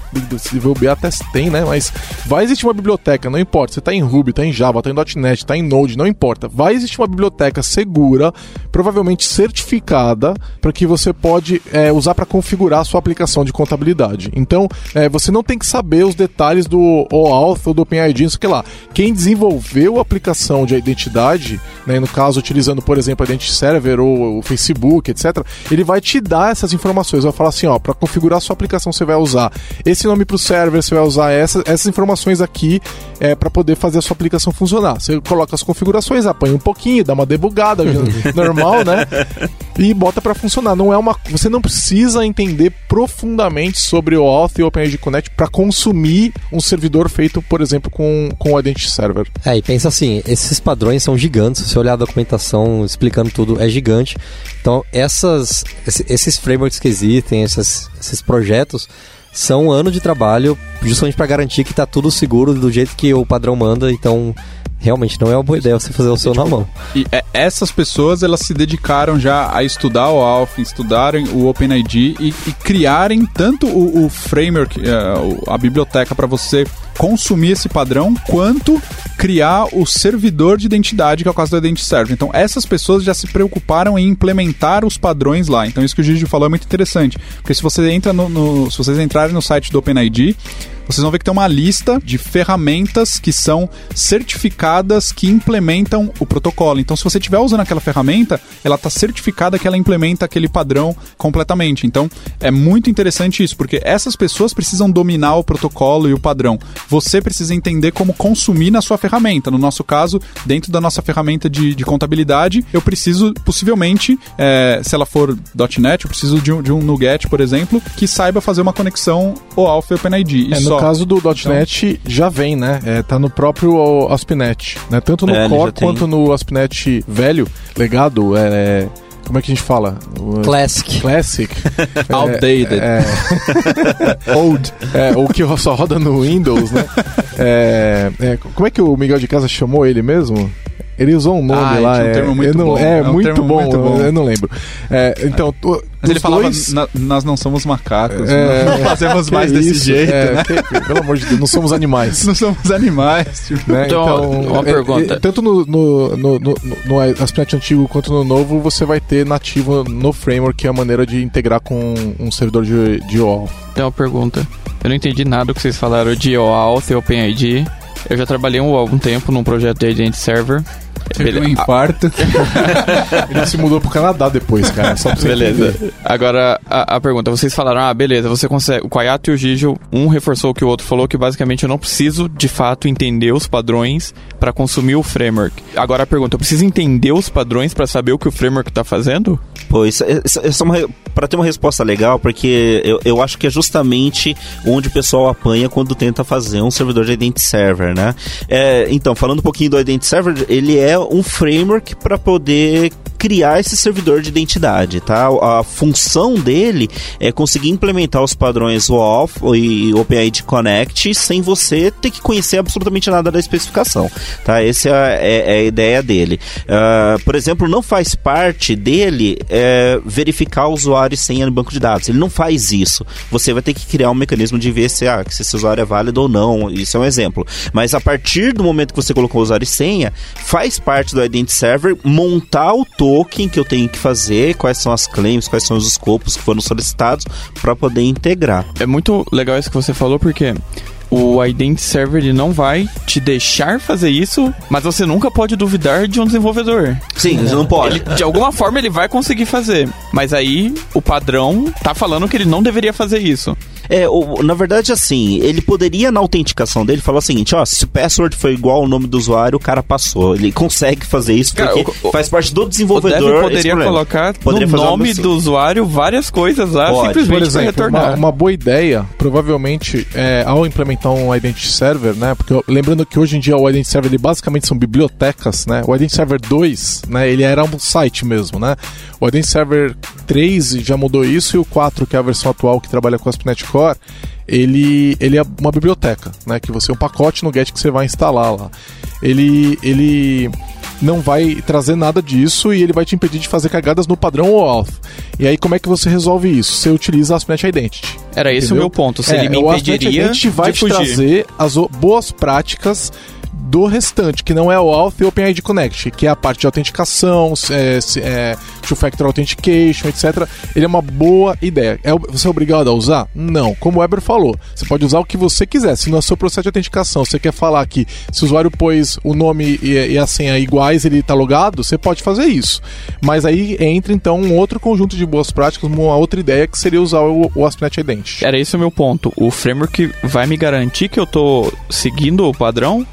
o BA até tem, né? Mas vai existir uma biblioteca, não importa. Você está em Ruby, está em Java, está em .NET, está em Node, não importa. Vai existir uma biblioteca segura, provavelmente certificada, para que você pode é, usar para configurar a sua aplicação de contabilidade. Então, é, você não tem que saber os detalhes do OAuth ou do OpenID, não sei o que lá. Quem desenvolveu a aplicação de identidade, né, no caso utilizando, por exemplo, a Identity Server ou o Facebook, etc., ele vai te dar essas informações. Vai falar assim, ó, para configurar a sua aplicação você vai usar esse nome para o server, você vai usar essa, essas informações aqui é, para poder fazer a sua aplicação funcionar. Você coloca as configurações, apanha um pouquinho, dá uma debugada [LAUGHS] normal, né? E bota para funcionar. Não é uma, você não precisa entender profundamente sobre o Auth e o OpenID Connect para consumir um servidor feito, por exemplo, com, com o Identity Server.
É, e pensa assim, esses padrões são gigantes, se você olhar a documentação explicando tudo, é gigante. Então, essas, esse- esses frameworks que existem, esses, esses projetos, são um ano de trabalho justamente para garantir que está tudo seguro do jeito que o padrão manda. Então, realmente não é uma boa ideia você fazer o seu na mão.
E é, essas pessoas elas se dedicaram já a estudar o Alpha, estudarem o OpenID e, e criarem tanto o, o framework, o- a biblioteca para você consumir esse padrão, quanto criar o servidor de identidade, que é o caso do Identity. Então, essas pessoas já se preocuparam em implementar os padrões lá. Então, isso que o Gigi falou é muito interessante. Porque se você entra no, no- se vocês entrarem no site do OpenID, vocês vão ver que tem uma lista de ferramentas que são certificadas que implementam o protocolo. Então, se você estiver usando aquela ferramenta, ela está certificada que ela implementa aquele padrão completamente. Então, é muito interessante isso, porque essas pessoas precisam dominar o protocolo e o padrão. Você precisa entender como consumir na sua ferramenta. No nosso caso, dentro da nossa ferramenta de, de contabilidade, eu preciso, possivelmente, é, se ela for .NET, eu preciso de um, de um NuGet, por exemplo, que saiba fazer uma conexão OAuth e OpenID. E
É,
só.
No caso do .NET já vem, né? É, tá no próprio ASP.NET, né? Tanto no
É,
Core
tem.
quanto no ASP.NET velho, legado, é, como é que a gente fala?
Classic.
Classic. [LAUGHS]
Outdated.
É, [LAUGHS]
Old.
é, o que só roda no Windows, né? É, é, como é que o Miguel de Casa chamou ele mesmo? Ele usou um nome
Ah,
lá.
um
é,
termo muito
eu não-
bom.
É,
É um
muito, bom,
muito bom.
Eu não lembro. É, então, tu-
Mas ele falava,
dois-
"Na- nós não somos macacos,
É,
não fazemos
que
mais desse
isso,
jeito,
é,
né?
que- pelo amor de Deus, não somos animais. [LAUGHS]
Não somos animais. Tipo.
né?
Então, uma
é,
pergunta.
é, tanto no, no, no, no, no aspecto antigo quanto no novo, você vai ter nativo no framework, que é a maneira de integrar com um servidor de, de OAuth.
Tem uma pergunta. Eu não entendi nada do que vocês falaram de OAuth e OpenID. Eu já trabalhei um, algum tempo num projeto de Identity Server.
Teve um infarto. [LAUGHS]
Ele se mudou pro Canadá depois, cara. Só pra você
Beleza.
entender.
Agora, a, a pergunta. Vocês falaram, ah, beleza, você consegue... O Kwayato e o Gijo, um reforçou o que o outro falou, que basicamente eu não preciso, de fato, entender os padrões para consumir o framework. Agora a pergunta, eu preciso entender os padrões para saber o que o framework tá fazendo?
Pô, isso, isso, isso é uma, pra ter uma resposta legal, porque eu, eu acho que é justamente onde o pessoal apanha quando tenta fazer um servidor de Identity Server, né? É, então, falando um pouquinho do Identity Server, ele é um framework para poder criar esse servidor de identidade, tá? A função dele é conseguir implementar os padrões OAuth e OpenID Connect sem você ter que conhecer absolutamente nada da especificação, tá? Essa é, é a ideia dele. Ah, por exemplo, não faz parte dele é, verificar o usuário e senha no banco de dados. Ele não faz isso. Você vai ter que criar um mecanismo de ver se, ah, se esse usuário é válido ou não. Isso é um exemplo. Mas a partir do momento que você colocou o usuário e senha, faz parte do Identity Server montar o token que eu tenho que fazer, quais são as claims, quais são os escopos que foram solicitados para poder integrar.
É muito legal isso que você falou, porque o Identity Server ele não vai te deixar fazer isso, mas você nunca pode duvidar de um desenvolvedor.
Sim, você não pode.
Ele, de alguma forma ele vai conseguir fazer, mas aí o padrão tá falando que ele não deveria fazer isso.
É, o- na verdade, assim, ele poderia na autenticação dele falar o seguinte, ó, se o password foi igual ao nome do usuário, o cara passou. Ele consegue fazer isso
Cara,
porque
o- o-
faz parte do desenvolvedor.
Poderia colocar
Poderia
no nome
assim.
do usuário várias coisas lá,
Pode.
simplesmente
Por
pra
exemplo,
retornar.
uma, uma boa ideia, provavelmente, é, ao implementar um Identity Server, né? Porque lembrando que hoje em dia o Identity Server ele basicamente são bibliotecas, né? O Identity Server 2, né? Ele era um site mesmo, né? O Identity Server 3 já mudou isso e o 4, que é a versão atual que trabalha com ASP.NET Core, ele, ele é uma biblioteca, né? Que você um pacote no Get que você vai instalar lá. Ele, ele não vai trazer nada disso e ele vai te impedir de fazer cagadas no padrão OAuth. E aí como é que você resolve isso? Você utiliza a ASP.NET Identity.
Era esse
Entendeu?
o meu ponto. Se
É,
ele me
o ASP.NET
impediria
Identity vai
de
te trazer as o- boas práticas do restante, que não é o Auth e o OpenID Connect, que é a parte de autenticação, é, é, two-factor authentication, etc. Ele é uma boa ideia. É, você é obrigado a usar? Não. Como o Weber falou, você pode usar o que você quiser. Se no seu processo de autenticação você quer falar que se o usuário pôs o nome e, e a senha iguais, ele está logado, você pode fazer isso. Mas aí entra então um outro conjunto de boas práticas, uma outra ideia que seria usar o, o ASP.NET Identity.
Era esse o meu ponto. O framework vai me garantir que eu tô seguindo o padrão?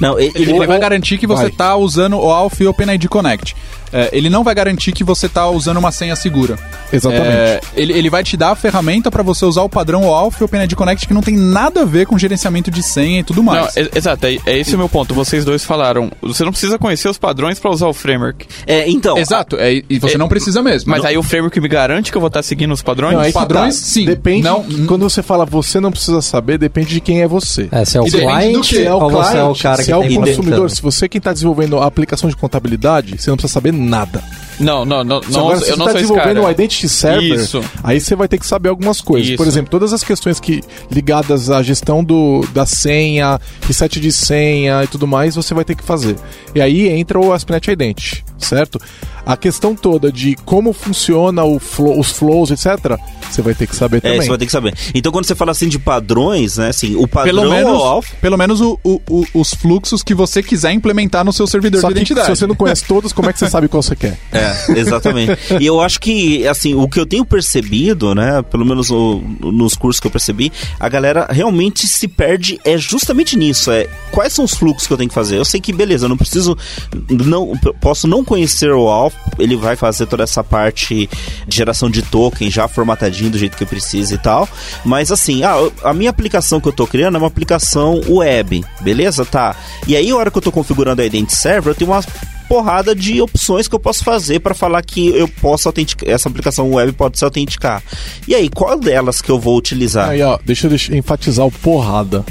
Não, ele,
Ele,
ele-
vai garantir que você
Vai.
tá usando o Alpha e OpenID Connect. É, ele não vai garantir que você tá usando uma senha segura.
Exatamente.
É, ele, ele vai te dar a ferramenta para você usar o padrão OAuth e OpenID Connect que não tem nada a ver com gerenciamento de senha e tudo mais.
Não, e- exato, é, é esse o meu ponto. Vocês dois falaram. Você não precisa conhecer os padrões pra usar o framework.
é, então,
Exato, é, e você
É,
não precisa mesmo.
Mas
Não-
aí o framework me garante que eu vou estar seguindo os padrões?
Não, que
padrões,
tá.
sim.
Depende.
Não-
quando você fala você não precisa saber, depende de quem é você.
É, se é o
E
cliente
que
Se é o
você é o
cliente,
cara que
se é o
tá
consumidor, se você é quem está desenvolvendo a aplicação de contabilidade, você não precisa saber nada.
Não, não, não,
Se
não
agora, se
eu
você
não
está desenvolvendo o Identity Server,
Isso.
aí você vai ter que saber algumas coisas.
Isso.
Por exemplo, todas as questões que ligadas à gestão do, da senha, reset de senha e tudo mais, você vai ter que fazer. E aí entra o ASP.NET Identity, certo? A questão toda de como funciona o flow- os flows, etc., você vai ter que saber
é,
também.
você vai ter que saber. Então, quando você fala assim de padrões, né, assim, o padrão
pelo menos,
OAuth
pelo menos o- o- o- os fluxos que você quiser implementar no seu servidor
Só
de
que
identidade.
se você não conhece todos, como é que você sabe qual você quer?
É, exatamente. e eu acho que, assim, o que eu tenho percebido, né, pelo menos o- nos cursos que eu percebi, a galera realmente se perde é justamente nisso, é quais são os fluxos que eu tenho que fazer. Eu sei que, beleza, eu não preciso, não, posso não conhecer o Alph, ele vai fazer toda essa parte de geração de token já formatadinho do jeito que eu preciso e tal, mas assim, ah, a minha aplicação que eu tô criando é uma aplicação web, beleza? Tá. E aí, a hora que eu tô configurando a Identity Server, eu tenho uma porrada de opções que eu posso fazer para falar que eu posso autenticar, essa aplicação web pode se autenticar. E aí, qual delas que eu vou utilizar?
Aí, ó, deixa eu enfatizar o porrada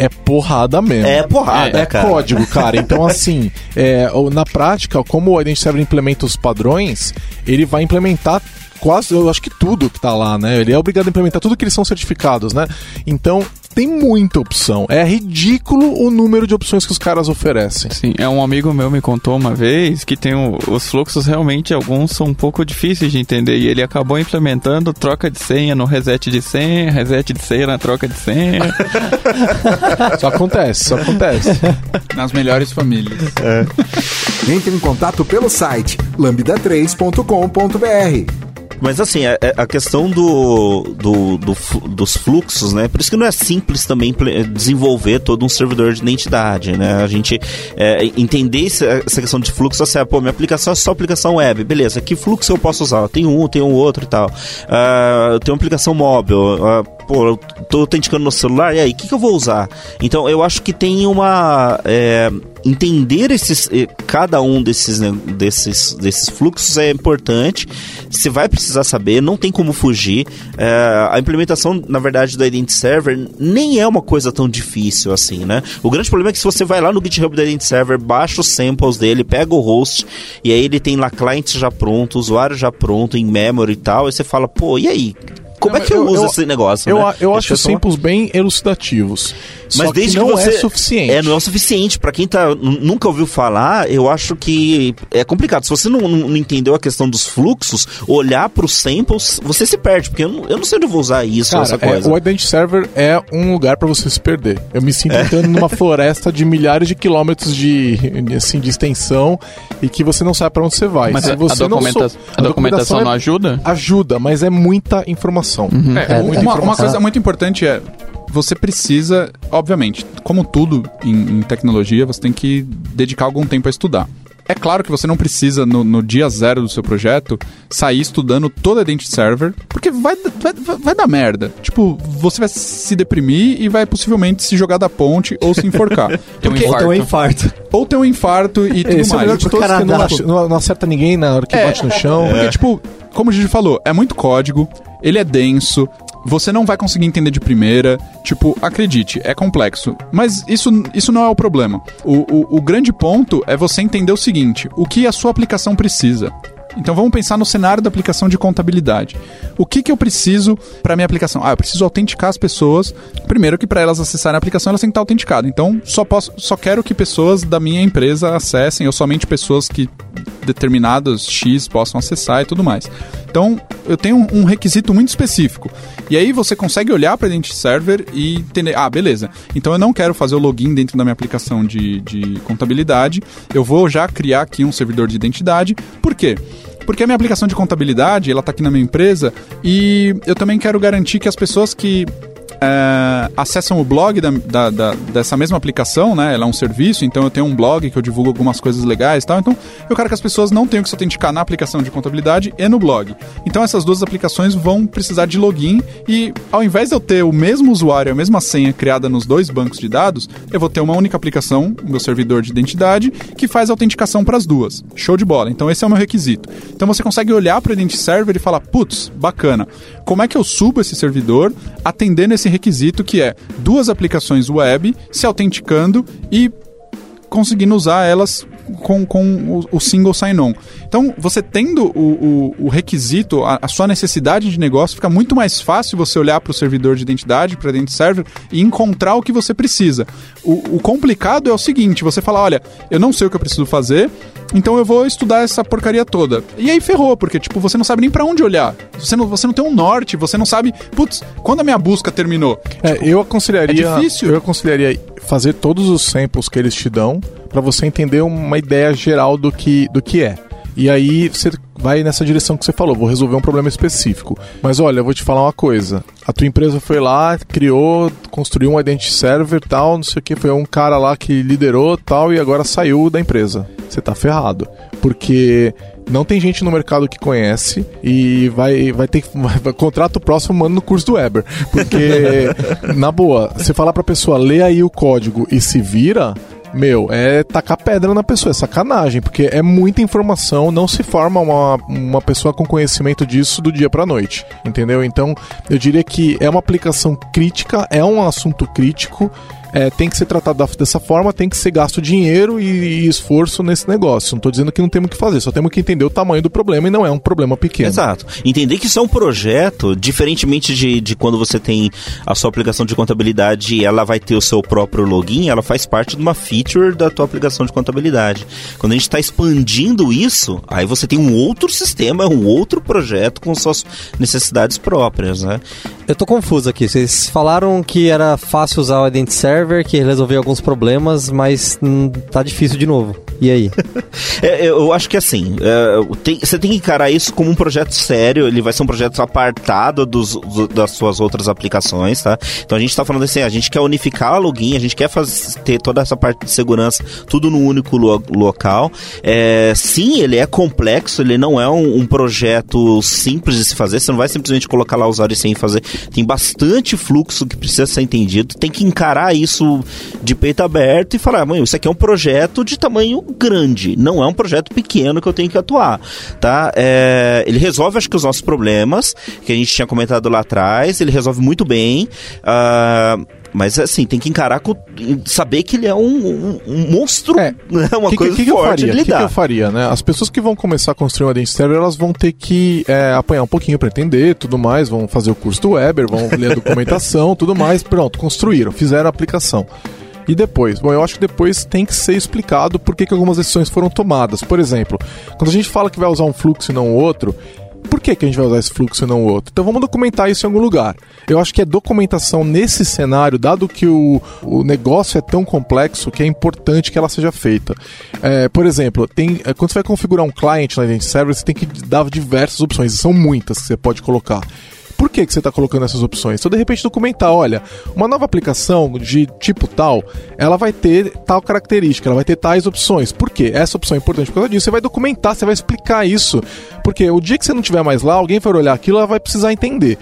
é porrada mesmo.
É porrada,
é, é
cara.
código, cara. [LAUGHS] Então, assim, é, na prática, como o Identity Server implementa os padrões, ele vai implementar quase, eu acho que tudo que tá lá, né? Ele é obrigado a implementar tudo que eles são certificados, né? Então, tem muita opção. É ridículo o número de opções que os caras oferecem.
Sim, é um amigo meu me contou uma vez que tem o, os fluxos realmente alguns são um pouco difíceis de entender e ele acabou implementando troca de senha no reset de senha, reset de senha na troca de senha. [LAUGHS]
só acontece, só acontece.
Nas melhores famílias.
É. Entre em contato pelo site lambda3.com.br.
Mas assim, a, a questão do, do, do, dos fluxos, né? Por isso que não é simples também desenvolver todo um servidor de identidade, né? A gente é, entender essa questão de fluxo, assim, ah, pô, minha aplicação é só aplicação web, beleza, que fluxo eu posso usar? Tem um, tem um outro e tal. Uh, eu tenho uma aplicação móvel, uh, pô, eu tô autenticando no celular, e aí, o que, que eu vou usar? Então, eu acho que tem uma... É, entender esses, eh, cada um desses, desses, desses fluxos é importante. Você vai precisar saber, não tem como fugir. É, a implementação, na verdade, do Identity Server nem é uma coisa tão difícil assim, né? O grande problema é que se você vai lá no GitHub do Identity Server, baixa os samples dele, pega o host, e aí ele tem lá clientes já pronto, usuário já pronto, em memory e tal, e você fala, pô, e aí? Como não, é que eu, eu uso eu, esse negócio?
Eu,
né?
eu acho os samples bem elucidativos. Mas desde que, não que você, é suficiente.
É, não é o suficiente. Para quem tá, nunca ouviu falar, eu acho que é complicado. Se você não, não entendeu a questão dos fluxos, olhar para os samples, você se perde, porque eu não, eu não sei onde eu vou usar isso,
Cara,
essa
coisa. É, o Identity Server é um lugar para você se perder. Eu me sinto é. entrando numa [LAUGHS] floresta de milhares de quilômetros de, assim, de extensão e que você não sabe para onde você vai.
Mas
Se você
a, documenta sou, a, a documentação, é não ajuda?
Ajuda, mas é muita informação.
Uhum. É, é uma, informação. uma coisa muito importante é você precisa, obviamente, como tudo em, em, tecnologia, você tem que dedicar algum tempo a estudar. É claro que você não precisa, no, no dia zero do seu projeto, sair estudando toda a Identity Server, porque vai, vai, vai dar merda. Tipo, você vai se deprimir e vai possivelmente se jogar da ponte ou se enforcar. [LAUGHS]
porque, ou ter um infarto.
Ou ter um infarto e tudo
Esse
mais.
É o melhor de todos, que não, não, não, acerta ninguém na hora que é, bate no chão.
Porque, é. tipo, como a gente falou, é muito código, ele é denso, você não vai conseguir entender de primeira. Tipo, acredite, é complexo. Mas isso, isso não é o problema. O, o, o grande ponto é você entender o seguinte: o que a sua aplicação precisa. Então vamos pensar no cenário da aplicação de contabilidade. O que, que eu preciso para minha aplicação? Ah, eu preciso autenticar as pessoas. Primeiro que para elas acessarem a aplicação, elas têm que estar autenticadas. Então só posso, só quero que pessoas da minha empresa acessem, ou somente pessoas que determinados X possam acessar e tudo mais. Então, eu tenho um, um requisito muito específico. E aí você consegue olhar para Identity Server e entender, ah, beleza. Então eu não quero fazer o login dentro da minha aplicação de, de contabilidade. Eu vou já criar aqui um servidor de identidade. Por quê? Porque a minha aplicação de contabilidade, ela está aqui na minha empresa e eu também quero garantir que as pessoas que é, acessam o blog da, da, da, dessa mesma aplicação, né? Ela é um serviço, então eu tenho um blog que eu divulgo algumas coisas legais e tal. Então eu quero que as pessoas não tenham que se autenticar na aplicação de contabilidade e no blog. Então essas duas aplicações vão precisar de login e ao invés de eu ter o mesmo usuário, a mesma senha criada nos dois bancos de dados, eu vou ter uma única aplicação, o meu servidor de identidade, que faz a autenticação para as duas. Show de bola. Então esse é o meu requisito. Então você consegue olhar para o Identity Server e falar, putz, bacana. Como é que eu subo esse servidor atendendo esse requisito que é duas aplicações web se autenticando e conseguindo usar elas com, com o, o single sign-on. Então, você tendo o, o, o requisito, a, a, sua necessidade de negócio, fica muito mais fácil você olhar para o servidor de identidade, para dentro server e encontrar o que você precisa. O, o complicado é o seguinte: você fala, olha, eu não sei o que eu preciso fazer, então eu vou estudar essa porcaria toda. E aí ferrou, porque tipo, você não sabe nem para onde olhar. Você não, você não tem um norte, você não sabe, putz, quando a minha busca terminou.
É, tipo, eu aconselharia, é difícil. eu aconselharia fazer todos os samples que eles te dão para você entender uma ideia geral do que, do que é. E aí você vai nessa direção que você falou, vou resolver um problema específico. Mas olha, eu vou te falar uma coisa. A tua empresa foi lá, criou, construiu um identity server, tal, não sei o que, foi um cara lá que liderou, tal, e agora saiu da empresa. Você tá ferrado, porque não tem gente no mercado que conhece e vai, vai ter que. Contrata o próximo mano no curso do Weber. Porque, [LAUGHS] na boa, você falar pra pessoa, lê aí o código e se vira, meu, é tacar pedra na pessoa, é sacanagem, porque é muita informação, não se forma uma, uma pessoa com conhecimento disso do dia pra noite, entendeu? Então, eu diria que é uma aplicação crítica, é um assunto crítico, é, tem que ser tratado dessa forma, tem que ser gasto dinheiro e, e esforço nesse negócio. Não estou dizendo que não temos que fazer, só temos que entender o tamanho do problema e não é um problema pequeno.
Exato. Entender que isso é um projeto, diferentemente de, de quando você tem a sua aplicação de contabilidade e ela vai ter o seu próprio login, ela faz parte de uma feature da tua aplicação de contabilidade. Quando a gente está expandindo isso, aí você tem um outro sistema, um outro projeto com suas necessidades próprias, né?
Eu tô confuso aqui. Vocês falaram que era fácil usar o Identity Server, que resolvia alguns problemas, mas hum, tá difícil de novo. E aí? [LAUGHS]
É, eu acho que assim, é, tem, você tem que encarar isso como um projeto sério, ele vai ser um projeto apartado dos, do, das suas outras aplicações, tá? Então a gente tá falando assim, a gente quer unificar a login, a gente quer ter toda essa parte de segurança, tudo no único lo, local. É, sim, ele é complexo, ele não é um, um, projeto simples de se fazer, você não vai simplesmente colocar lá o usuário sem fazer. Tem bastante fluxo que precisa ser entendido, tem que encarar isso de peito aberto e falar, mãe, isso aqui é um projeto de tamanho grande, não é um projeto pequeno que eu tenho que atuar, tá? É, ele resolve, acho que, os nossos problemas, que a gente tinha comentado lá atrás, ele resolve muito bem, uh, mas assim, tem que encarar com. saber que ele é um, um, um monstro, é. [LAUGHS] né? Uma
que,
coisa
que, que
forte
eu faria?
de lidar.
O que, que, eu faria, né? As pessoas que vão começar a construir um Identity Server, elas vão ter que é, apanhar um pouquinho para entender tudo mais, vão fazer o curso do Weber, vão ler a documentação, [LAUGHS] tudo mais. Pronto, construíram, fizeram a aplicação. E depois? Bom, eu acho que depois tem que ser explicado por que, que algumas decisões foram tomadas. Por exemplo, quando a gente fala que vai usar um fluxo e não outro, por que, que a gente vai usar esse fluxo e não outro? Então vamos documentar isso em algum lugar. Eu acho que a documentação nesse cenário, dado que o, o negócio é tão complexo, que é importante que ela seja feita. É, por exemplo, tem, é, quando você vai configurar um client na Identity Server, você tem que dar diversas opções, e são muitas que você pode colocar que, você está colocando essas opções? Então, de repente, documentar, olha, uma nova aplicação de tipo tal, ela vai ter tal característica, ela vai ter tais opções. Por quê? Essa opção é importante por causa disso. Você vai documentar, você vai explicar isso. Porque o dia que você não tiver mais lá, alguém for olhar aquilo, ela vai precisar entender.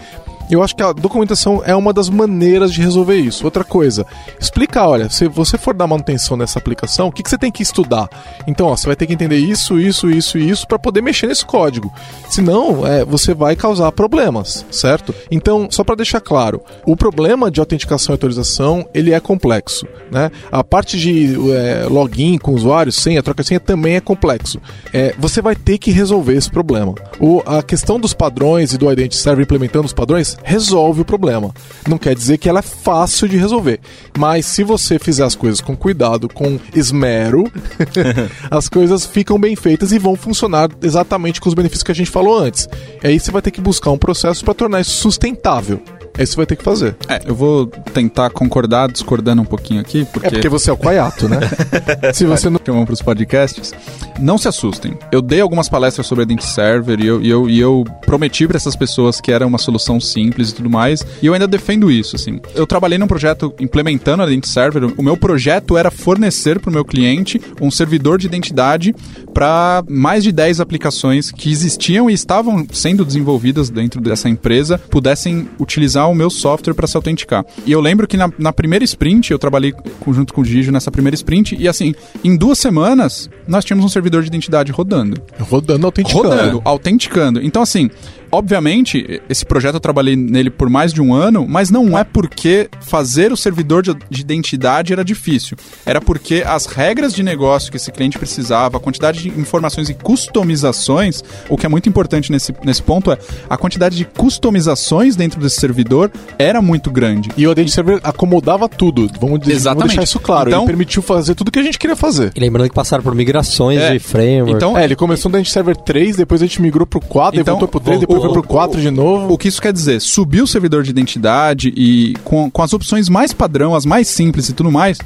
Eu acho que a documentação é uma das maneiras de resolver isso. Outra coisa, explica, olha, se você for dar manutenção nessa aplicação, o que, que você tem que estudar? Então, ó, você vai ter que entender isso, isso, isso e isso para poder mexer nesse código. Senão, é, você vai causar problemas, certo? Então, só para deixar claro, o problema de autenticação e autorização, ele é complexo, né? A parte de é, login com usuário, senha, troca de senha também é complexo. É, você vai ter que resolver esse problema. O, a questão dos padrões e do Identity Server implementando os padrões resolve o problema. Não quer dizer que ela é fácil de resolver, mas se você fizer as coisas com cuidado, com esmero, [LAUGHS] as coisas ficam bem feitas e vão funcionar exatamente com os benefícios que a gente falou antes. E aí você vai ter que buscar um processo para tornar isso sustentável. É isso você vai ter que fazer.
É, eu vou tentar concordar, discordando um pouquinho aqui. Porque...
É porque você é o quaiato, né? [LAUGHS]
Se você não chamam para os podcasts, não se assustem. Eu dei algumas palestras sobre a Identity Server e eu, e eu, e eu prometi para essas pessoas que era uma solução simples e tudo mais. E eu ainda defendo isso, assim. Eu trabalhei num projeto implementando a Identity Server. O meu projeto era fornecer para o meu cliente um servidor de identidade para mais de 10 aplicações que existiam e estavam sendo desenvolvidas dentro dessa empresa pudessem utilizar o meu software para se autenticar. E eu lembro que na, na, primeira sprint, eu trabalhei junto com o Gigi nessa primeira sprint, e assim, em duas semanas, nós tínhamos um servidor de identidade rodando.
Rodando, autenticando.
Rodando, autenticando. Então, assim, Obviamente, esse projeto eu trabalhei nele por mais de um ano, mas não é porque fazer o servidor de, de, identidade era difícil. Era porque as regras de negócio que esse cliente precisava, a quantidade de informações e customizações, o que é muito importante nesse, nesse ponto é a quantidade de customizações dentro desse servidor era muito grande.
E o Identity Server acomodava tudo. Vamos, dizer, Exatamente. vamos deixar isso claro. Então, ele permitiu fazer tudo que a gente queria fazer.
E lembrando que passaram por migrações é, de framework.
Então, é, ele começou no Identity Server 3, depois a gente migrou pro 4, então, voltou pro 3, depois foi pro 4 de novo.
O que isso quer dizer? Subiu o servidor de identidade e com, com as opções mais padrão, as mais simples e tudo mais,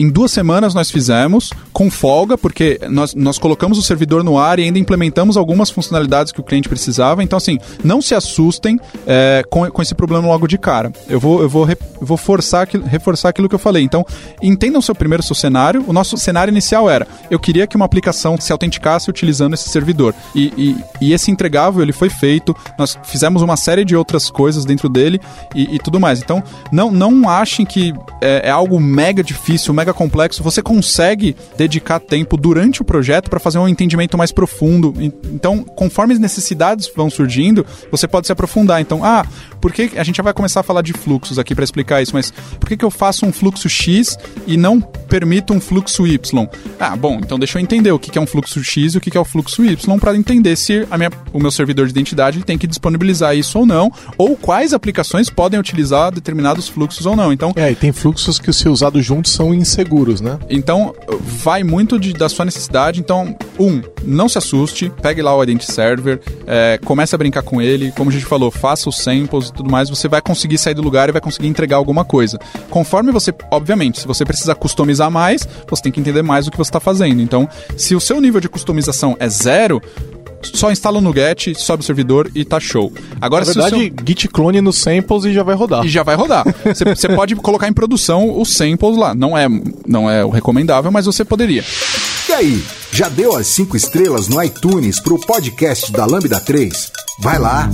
em duas semanas nós fizemos, com folga, porque nós, nós colocamos o servidor no ar e ainda implementamos algumas funcionalidades que o cliente precisava. Então, assim, não se assustem é, com, com esse problema logo de cara. Eu vou, eu vou, re, vou forçar, reforçar aquilo que eu falei. Então, entendam seu primeiro seu cenário. O nosso cenário inicial era: eu queria que uma aplicação se autenticasse utilizando esse servidor. E, e, e esse entregável ele foi feito. Nós fizemos uma série de outras coisas dentro dele e, e tudo mais. Então, não, não achem que é, é algo mega difícil, mega mega complexo, você consegue dedicar tempo durante o projeto para fazer um entendimento mais profundo. Então, conforme as necessidades vão surgindo, você pode se aprofundar. Então, ah, por que a gente já vai começar a falar de fluxos aqui para explicar isso, mas por que, que eu faço um fluxo X e não permito um fluxo Y? Ah, bom, então deixa eu entender o que, que é um fluxo X e o que, que é o fluxo Y para entender se a minha, o meu servidor de identidade tem que disponibilizar isso ou não, ou quais aplicações podem utilizar determinados fluxos ou não. Então,
é, e tem fluxos que, se usados juntos, são inseguros, né?
Então, vai muito de, da sua necessidade. Então, um, não se assuste, pegue lá o Identity Server, é, comece a brincar com ele. Como a gente falou, faça os samples e tudo mais, você vai conseguir sair do lugar e vai conseguir entregar alguma coisa. Conforme você, obviamente, se você precisa customizar mais, você tem que entender mais o que você está fazendo. Então, se o seu nível de customização é zero, só instala no Get, sobe o servidor e tá show.
Agora, Na verdade, seu... git clone nos samples e já vai rodar.
E já vai rodar. Você pode colocar em produção os samples lá. Não é, não é o recomendável, mas você poderia.
E aí, já deu as 5 estrelas no iTunes pro podcast da Lambda 3? Vai lá!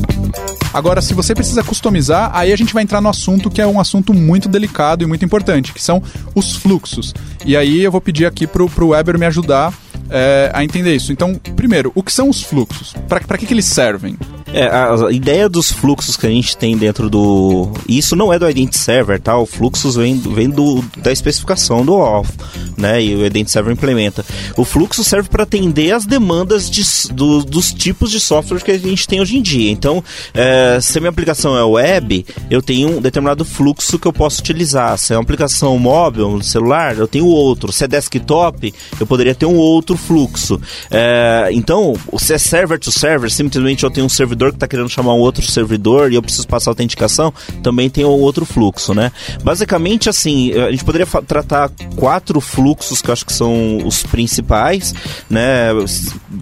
Agora, se você precisa customizar, aí a gente vai entrar no assunto que é um assunto muito delicado e muito importante, que são os fluxos. E aí eu vou pedir aqui pro, pro Weber me ajudar é, a entender isso. Então, primeiro, o que são os fluxos? Para que, que eles servem?
É, a, ideia dos fluxos que a gente tem dentro do. Isso não é do Identity Server, tá? O fluxos vem, vem do, da especificação do OAuth, né? E o Identity Server implementa. O fluxo serve para atender as demandas de, do, dos tipos de software que a gente tem hoje em dia. Então, é, se a minha aplicação é web, eu tenho um determinado fluxo que eu posso utilizar. Se é uma aplicação móvel, celular, eu tenho outro. Se é desktop, eu poderia ter um outro fluxo. É, então, se é server to server, simplesmente eu tenho um servidor servidor que está querendo chamar um outro servidor e eu preciso passar autenticação, também tem outro fluxo, né? Basicamente, assim, a gente poderia tratar quatro fluxos que eu acho que são os principais, né?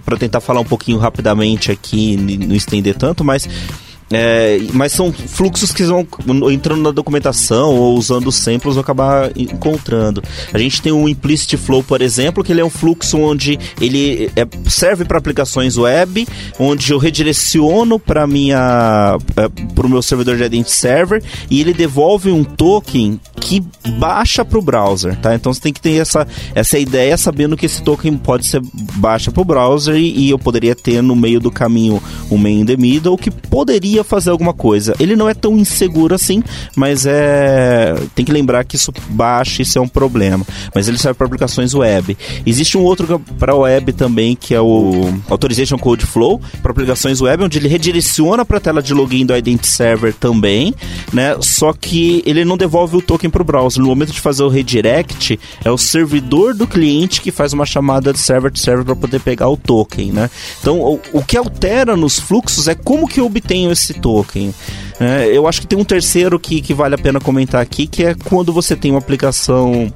Para tentar falar um pouquinho rapidamente aqui, não estender tanto, mas é, mas são fluxos que vão entrando na documentação ou usando samples vão acabar encontrando. A gente tem o Implicit Flow, por exemplo, que ele é um fluxo onde ele é, serve para aplicações web, onde eu redireciono para minha é, para o meu servidor de Identity Server e ele devolve um token que baixa para o browser, tá? Então você tem que ter essa, essa ideia sabendo que esse token pode ser baixa para o browser e, e eu poderia ter no meio do caminho um main in the middle que poderia fazer alguma coisa. Ele não é tão inseguro assim, mas é. Tem que lembrar que isso baixa, isso é um problema. Mas ele serve para aplicações web. Existe um outro para web também, que é o Authorization Code Flow, para aplicações web, onde ele redireciona para a tela de login do Identity Server também, né? Só que ele não devolve o token para o browser. No momento de fazer o redirect, é o servidor do cliente que faz uma chamada de server to server para poder pegar o token, né? Então, o, o que altera nos fluxos é como que eu obtenho esse esse token. É, eu acho que tem um terceiro que, que vale a pena comentar aqui, que é quando você tem uma aplicação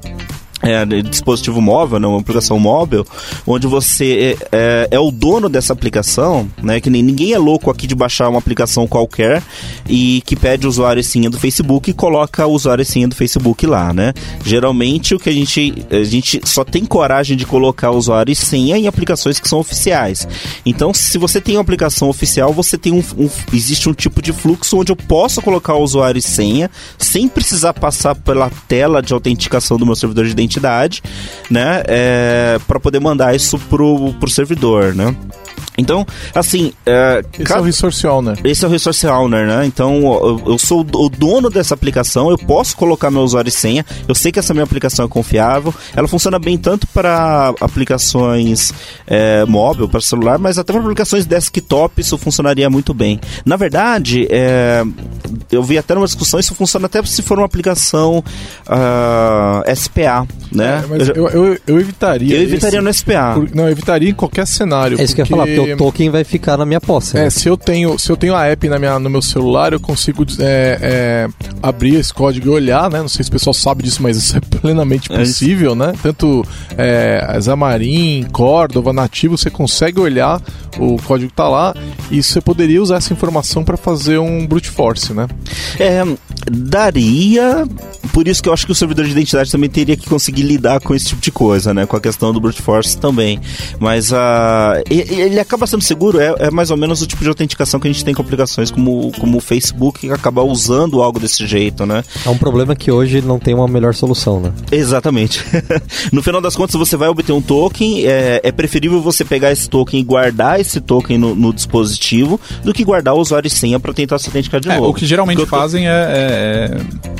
é, dispositivo móvel, né, uma aplicação móvel, onde você é, é, é, o dono dessa aplicação, né, que ninguém é louco aqui de baixar uma aplicação qualquer e que pede usuário e senha do Facebook e coloca o usuário e senha do Facebook lá, né? Geralmente o que a gente a gente só tem coragem de colocar usuário e senha em aplicações que são oficiais. Então, se você tem uma aplicação oficial, você tem um, um existe um tipo de fluxo onde eu posso colocar o usuário e senha sem precisar passar pela tela de autenticação do meu servidor de identidade identidade, né? É, para poder mandar isso pro, pro servidor, né? Então, assim.
É, esse cada... é o Resource Owner.
Esse é o Resource Owner, né? Então, eu, eu, sou o dono dessa aplicação, eu posso colocar meu usuário e senha, eu sei que essa minha aplicação é confiável. Ela funciona bem tanto para aplicações é, móvel, para celular, mas até para aplicações desktop isso funcionaria muito bem. Na verdade, é, eu vi até numa discussão, isso funciona até se for uma aplicação uh, ah, SPA, né?
É, mas eu, eu, eu, evitaria.
Eu evitaria esse, no SPA.
Por, não, eu evitaria em qualquer cenário.
É isso porque... que eu ia falar, porque o token vai ficar na minha posse.
É, né? se eu tenho se eu tenho a app na minha, no meu celular, eu consigo é, é, abrir esse código e olhar, né? Não sei se o pessoal sabe disso, mas isso é plenamente é possível, né? Tanto é, Xamarin, Cordova, Nativo, você consegue olhar o código que tá lá e você poderia usar essa informação para fazer um brute force, né?
É, daria. Por isso que eu acho que o servidor de identidade também teria que conseguir lidar com esse tipo de coisa, né? Com a questão do brute force também. Mas uh, ele acaba sendo seguro, é, é, mais ou menos o tipo de autenticação que a gente tem com aplicações como, como o Facebook, que acaba usando algo desse jeito, né?
É um problema que hoje não tem uma melhor solução, né?
Exatamente. [LAUGHS] no final das contas, você vai obter um token, é, é, preferível você pegar esse token e guardar esse token no, no dispositivo do que guardar o usuário e senha para tentar se autenticar de
é,
novo.
O que geralmente fazem é, é,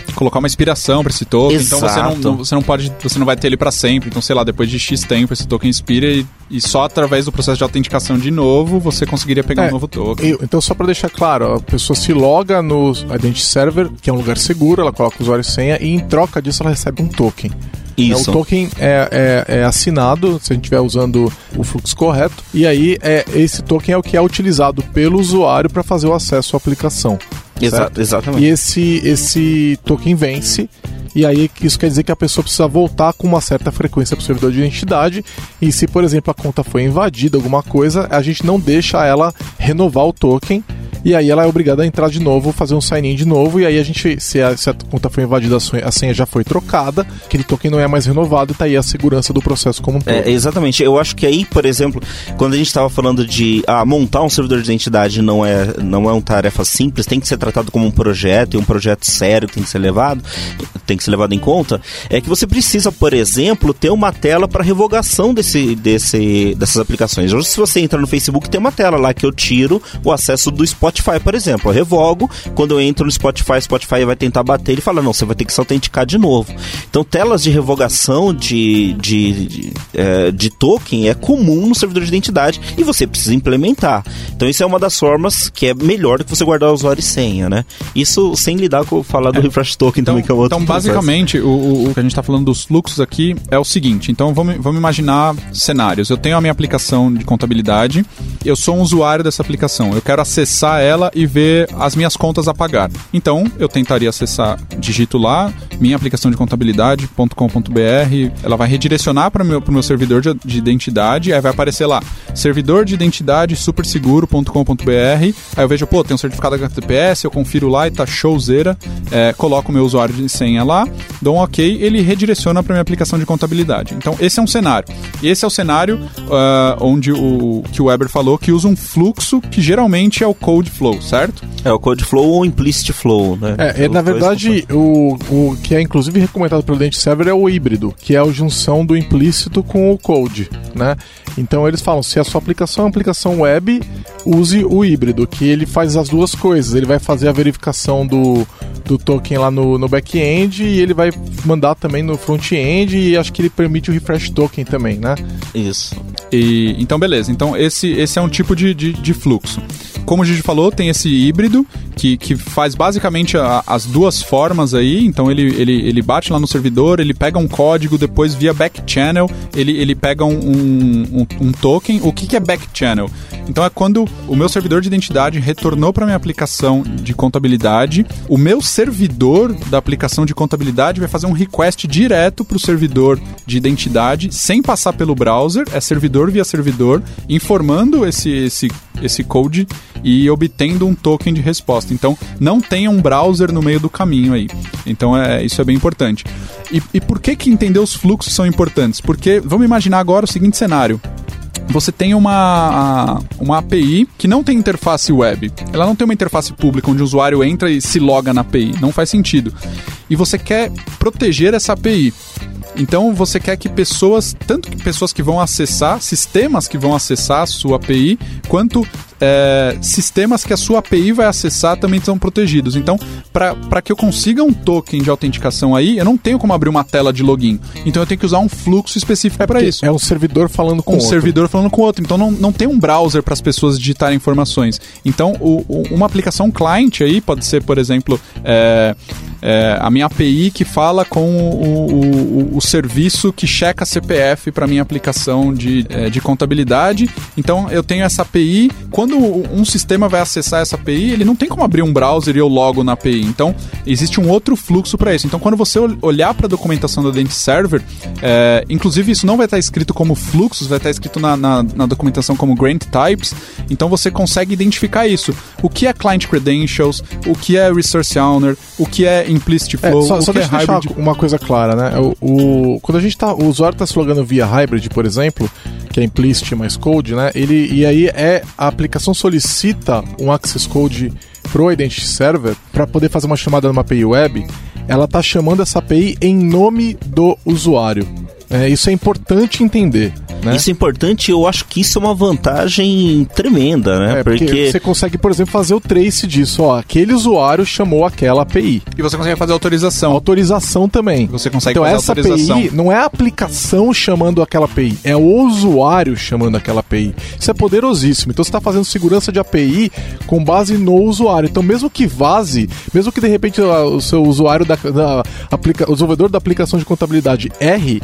é, colocar uma inspiração para esse token.
Exato.
Então você não, você não pode, você não vai ter ele para sempre. Então, sei lá, depois de X tempo esse token expira e, e só através do processo de autenticação de novo você conseguiria pegar
É,
um novo token.
Eu- então, só para deixar claro, a pessoa se loga no Identity Server, que é um lugar seguro, ela coloca o usuário e senha, e em troca disso ela recebe um token. É,
Isso.
o token é, é- é assinado, se a gente estiver usando o fluxo correto, e aí é, esse token é o que é utilizado pelo usuário para fazer o acesso à aplicação.
Exa-
certo?
exatamente.
E esse, esse token vence. E aí isso quer dizer que a pessoa precisa voltar com uma certa frequência para o servidor de identidade. E se, por exemplo, a conta foi invadida, alguma coisa, a gente não deixa ela renovar o token. E aí ela é obrigada a entrar de novo, fazer um sign-in de novo. E aí a gente, se a, se a conta foi invadida, a senha- já foi trocada, aquele token não é mais renovado e tá aí a segurança do processo como um todo.
É, exatamente. Eu acho que aí, por exemplo, quando a gente estava falando de ah, montar um servidor de identidade não é, não é uma tarefa simples, tem que ser tratado como um projeto e um projeto sério tem que ser levado, tem que ser levado em conta, é que você precisa, por exemplo, ter uma tela para revogação desse, desse, dessas aplicações. Hoje, se você entra no Facebook, tem uma tela lá que eu tiro o acesso do Spotify, por exemplo. Eu revogo, quando eu entro no Spotify, Spotify vai tentar bater, ele fala, não, você vai ter que se autenticar de novo. Então, telas de revogação de, de, de, é, de token é comum no servidor de identidade e você precisa implementar. Então, isso é uma das formas que é melhor do que você guardar o usuário e senha, né? Isso sem lidar com falar do refresh token
Então,
também, que é um outro
então basicamente, o, o- o que a gente está falando dos fluxos aqui é o seguinte. Então, vamos, vamos imaginar cenários. Eu tenho a minha aplicação de contabilidade, eu sou um usuário dessa aplicação. Eu quero ela e ver as minhas contas a pagar. Então, eu tentaria acessar, digito lá, minha aplicação de contabilidade.com.br, ela vai redirecionar para o meu, meu servidor de, de identidade, aí vai aparecer lá, servidor de identidade superseguro.com.br, aí eu vejo, pô, tem um certificado HTTPS, eu confiro lá e tá showzera, é, coloco o meu usuário de senha lá, dou um ok, ele redireciona para minha aplicação de contabilidade. Então, esse é um cenário. E esse é o cenário ah, onde o que o Weber falou que usa um fluxo que geralmente é o code flow, certo?
É o code flow ou implicit flow, né?
É, é, na verdade, o, o que é inclusive recomendado pelo Identity Server é o híbrido, que é a junção do implícito com o code, né? Então eles falam, se a sua aplicação é uma aplicação web, use o híbrido, que ele faz as duas coisas. Ele vai fazer a verificação do, do token lá no, no back-end e ele vai mandar também no front-end e acho que ele permite o refresh token também, né?
Isso.
E, então, beleza. Então, esse, esse é um tipo de, de, de fluxo. Como a gente falou, tem esse híbrido que, que faz basicamente a- as duas formas aí. Então, ele, ele, ele bate lá no servidor, ele pega um código, depois via back channel, ele, ele pega um, um, um- token. O que, que é back channel? Então, é quando o meu servidor de identidade retornou para minha aplicação de contabilidade, o meu servidor da aplicação de contabilidade vai fazer um request direto para o servidor de identidade, sem passar pelo browser, é servidor via servidor, informando esse, esse, esse code e obtendo um token de resposta. Então, não tenha um browser no meio do caminho aí. Então, é, isso é bem importante. E, e por que, que entender os fluxos são importantes? Porque vamos imaginar agora o seguinte cenário você tem uma, uma API que não tem interface web. Ela não tem uma interface pública onde o usuário entra e se loga na API. Não faz sentido. E você quer proteger essa API. Então você quer que pessoas, tanto que pessoas que vão acessar, sistemas que vão acessar a sua API, quanto é, sistemas que a sua API vai acessar também são protegidos. Então, para que eu consiga um token de autenticação aí, eu não tenho como abrir uma tela de login. Então eu tenho que usar um fluxo específico para isso
É um servidor falando com
um
outro.
servidor falando com outro. Então não, não tem um browser para as pessoas digitarem informações. Então o- o- uma aplicação client aí pode ser, por exemplo, é, é, a minha API que fala com o, o- o- o serviço que checa CPF para minha aplicação de, é, de contabilidade. Então eu tenho essa API. Quando um sistema vai acessar essa API, ele não tem como abrir um browser e eu logo na API. Então existe um outro fluxo para isso. Então, quando você olhar para a documentação do Identity Server, é, inclusive isso não vai estar escrito como fluxos, vai estar escrito na, na, na, documentação como grant types. Então, você consegue identificar isso. O que é client credentials, o que é resource owner, o que é implicit flow,
é, só,
o
só
que é
hybrid. uma coisa clara, né? O, o, quando a gente tá, o usuário está se logando via hybrid, por exemplo, que é implicit mais code, né? Ele e aí é a aplicação solicita um access code pro Identity Server para poder fazer uma chamada numa API web, ela está chamando essa API em nome do usuário. É, isso é importante entender. Né?
Isso é importante, eu acho que isso é uma vantagem tremenda, né?
É, porque, porque, você consegue, por exemplo, fazer o trace disso. Ó, aquele usuário chamou aquela API.
E você consegue fazer autorização.
Autorização também.
Você consegue
então,
fazer
essa
autorização.
API não é a aplicação chamando aquela API, é o usuário chamando aquela API. Isso é poderosíssimo. Então você está fazendo segurança de API com base no usuário. Então, mesmo que vaze, mesmo que de repente o seu usuário da, da aplica, o desenvolvedor da aplicação de contabilidade R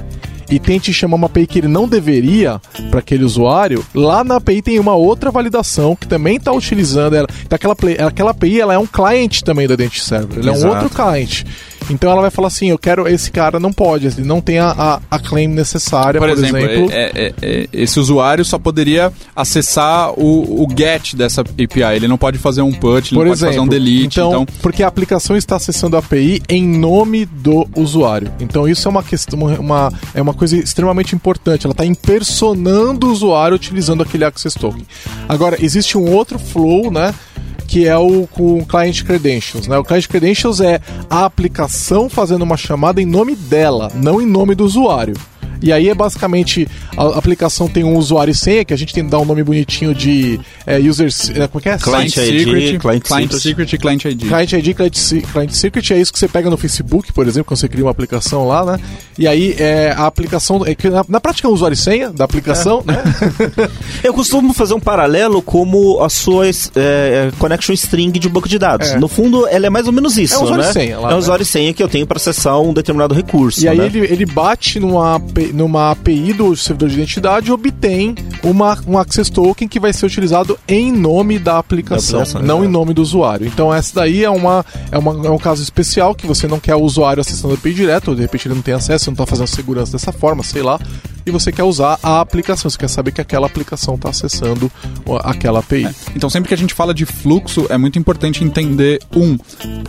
e tente chamar uma API que ele não deveria para aquele usuário, lá na API tem uma outra validação que também está utilizando ela. Então aquela, aquela API ela é um cliente também do Identity Server, ele é um outro cliente. Então ela vai falar assim: eu quero. Esse cara não pode, ele não tem a, a, a claim necessária, por, por exemplo. exemplo.
É, é, é, esse usuário só poderia acessar o, o get dessa API. Ele não pode fazer um put, ele por não exemplo, pode fazer um delete.
Então, então, porque a aplicação está acessando a API em nome do usuário. Então isso é uma questão, uma, é uma coisa extremamente importante. Ela está impersonando o usuário utilizando aquele access token. Agora, existe um outro flow, né? Que é o com Client Credentials. Né? O Client Credentials é a aplicação fazendo uma chamada em nome dela, não em nome do usuário. E aí é basicamente a aplicação tem um usuário e senha, que a gente tem que dar um nome bonitinho de é, user. É, como é que é?
Client, client Secret,
client, client Secret e Client ID.
Client ID, Client, client Secret é isso que você pega no Facebook, por exemplo, quando você cria uma aplicação lá, né? E aí é, a aplicação. É que na, na prática é um usuário e senha da aplicação, é. né? [LAUGHS]
Eu costumo fazer um paralelo como a sua é, é, connection string de um banco de dados. É. No fundo, ela é mais ou menos isso. É um usuário né? e senha. Lá, é um né? usuário e senha que eu tenho para acessar um determinado recurso.
E aí
né?
ele, ele bate numa numa API do servidor de identidade obtém uma, um access token que vai ser utilizado em nome da aplicação, da aplicação não é. em nome do usuário. Então essa daí é, uma, é, uma, é um caso especial que você não quer o usuário acessando a API direto, ou de repente ele não tem acesso, não está fazendo segurança dessa forma, sei lá, e você quer usar a aplicação, você quer saber que aquela aplicação está acessando aquela API. É.
Então sempre que a gente fala de fluxo, é muito importante entender, um,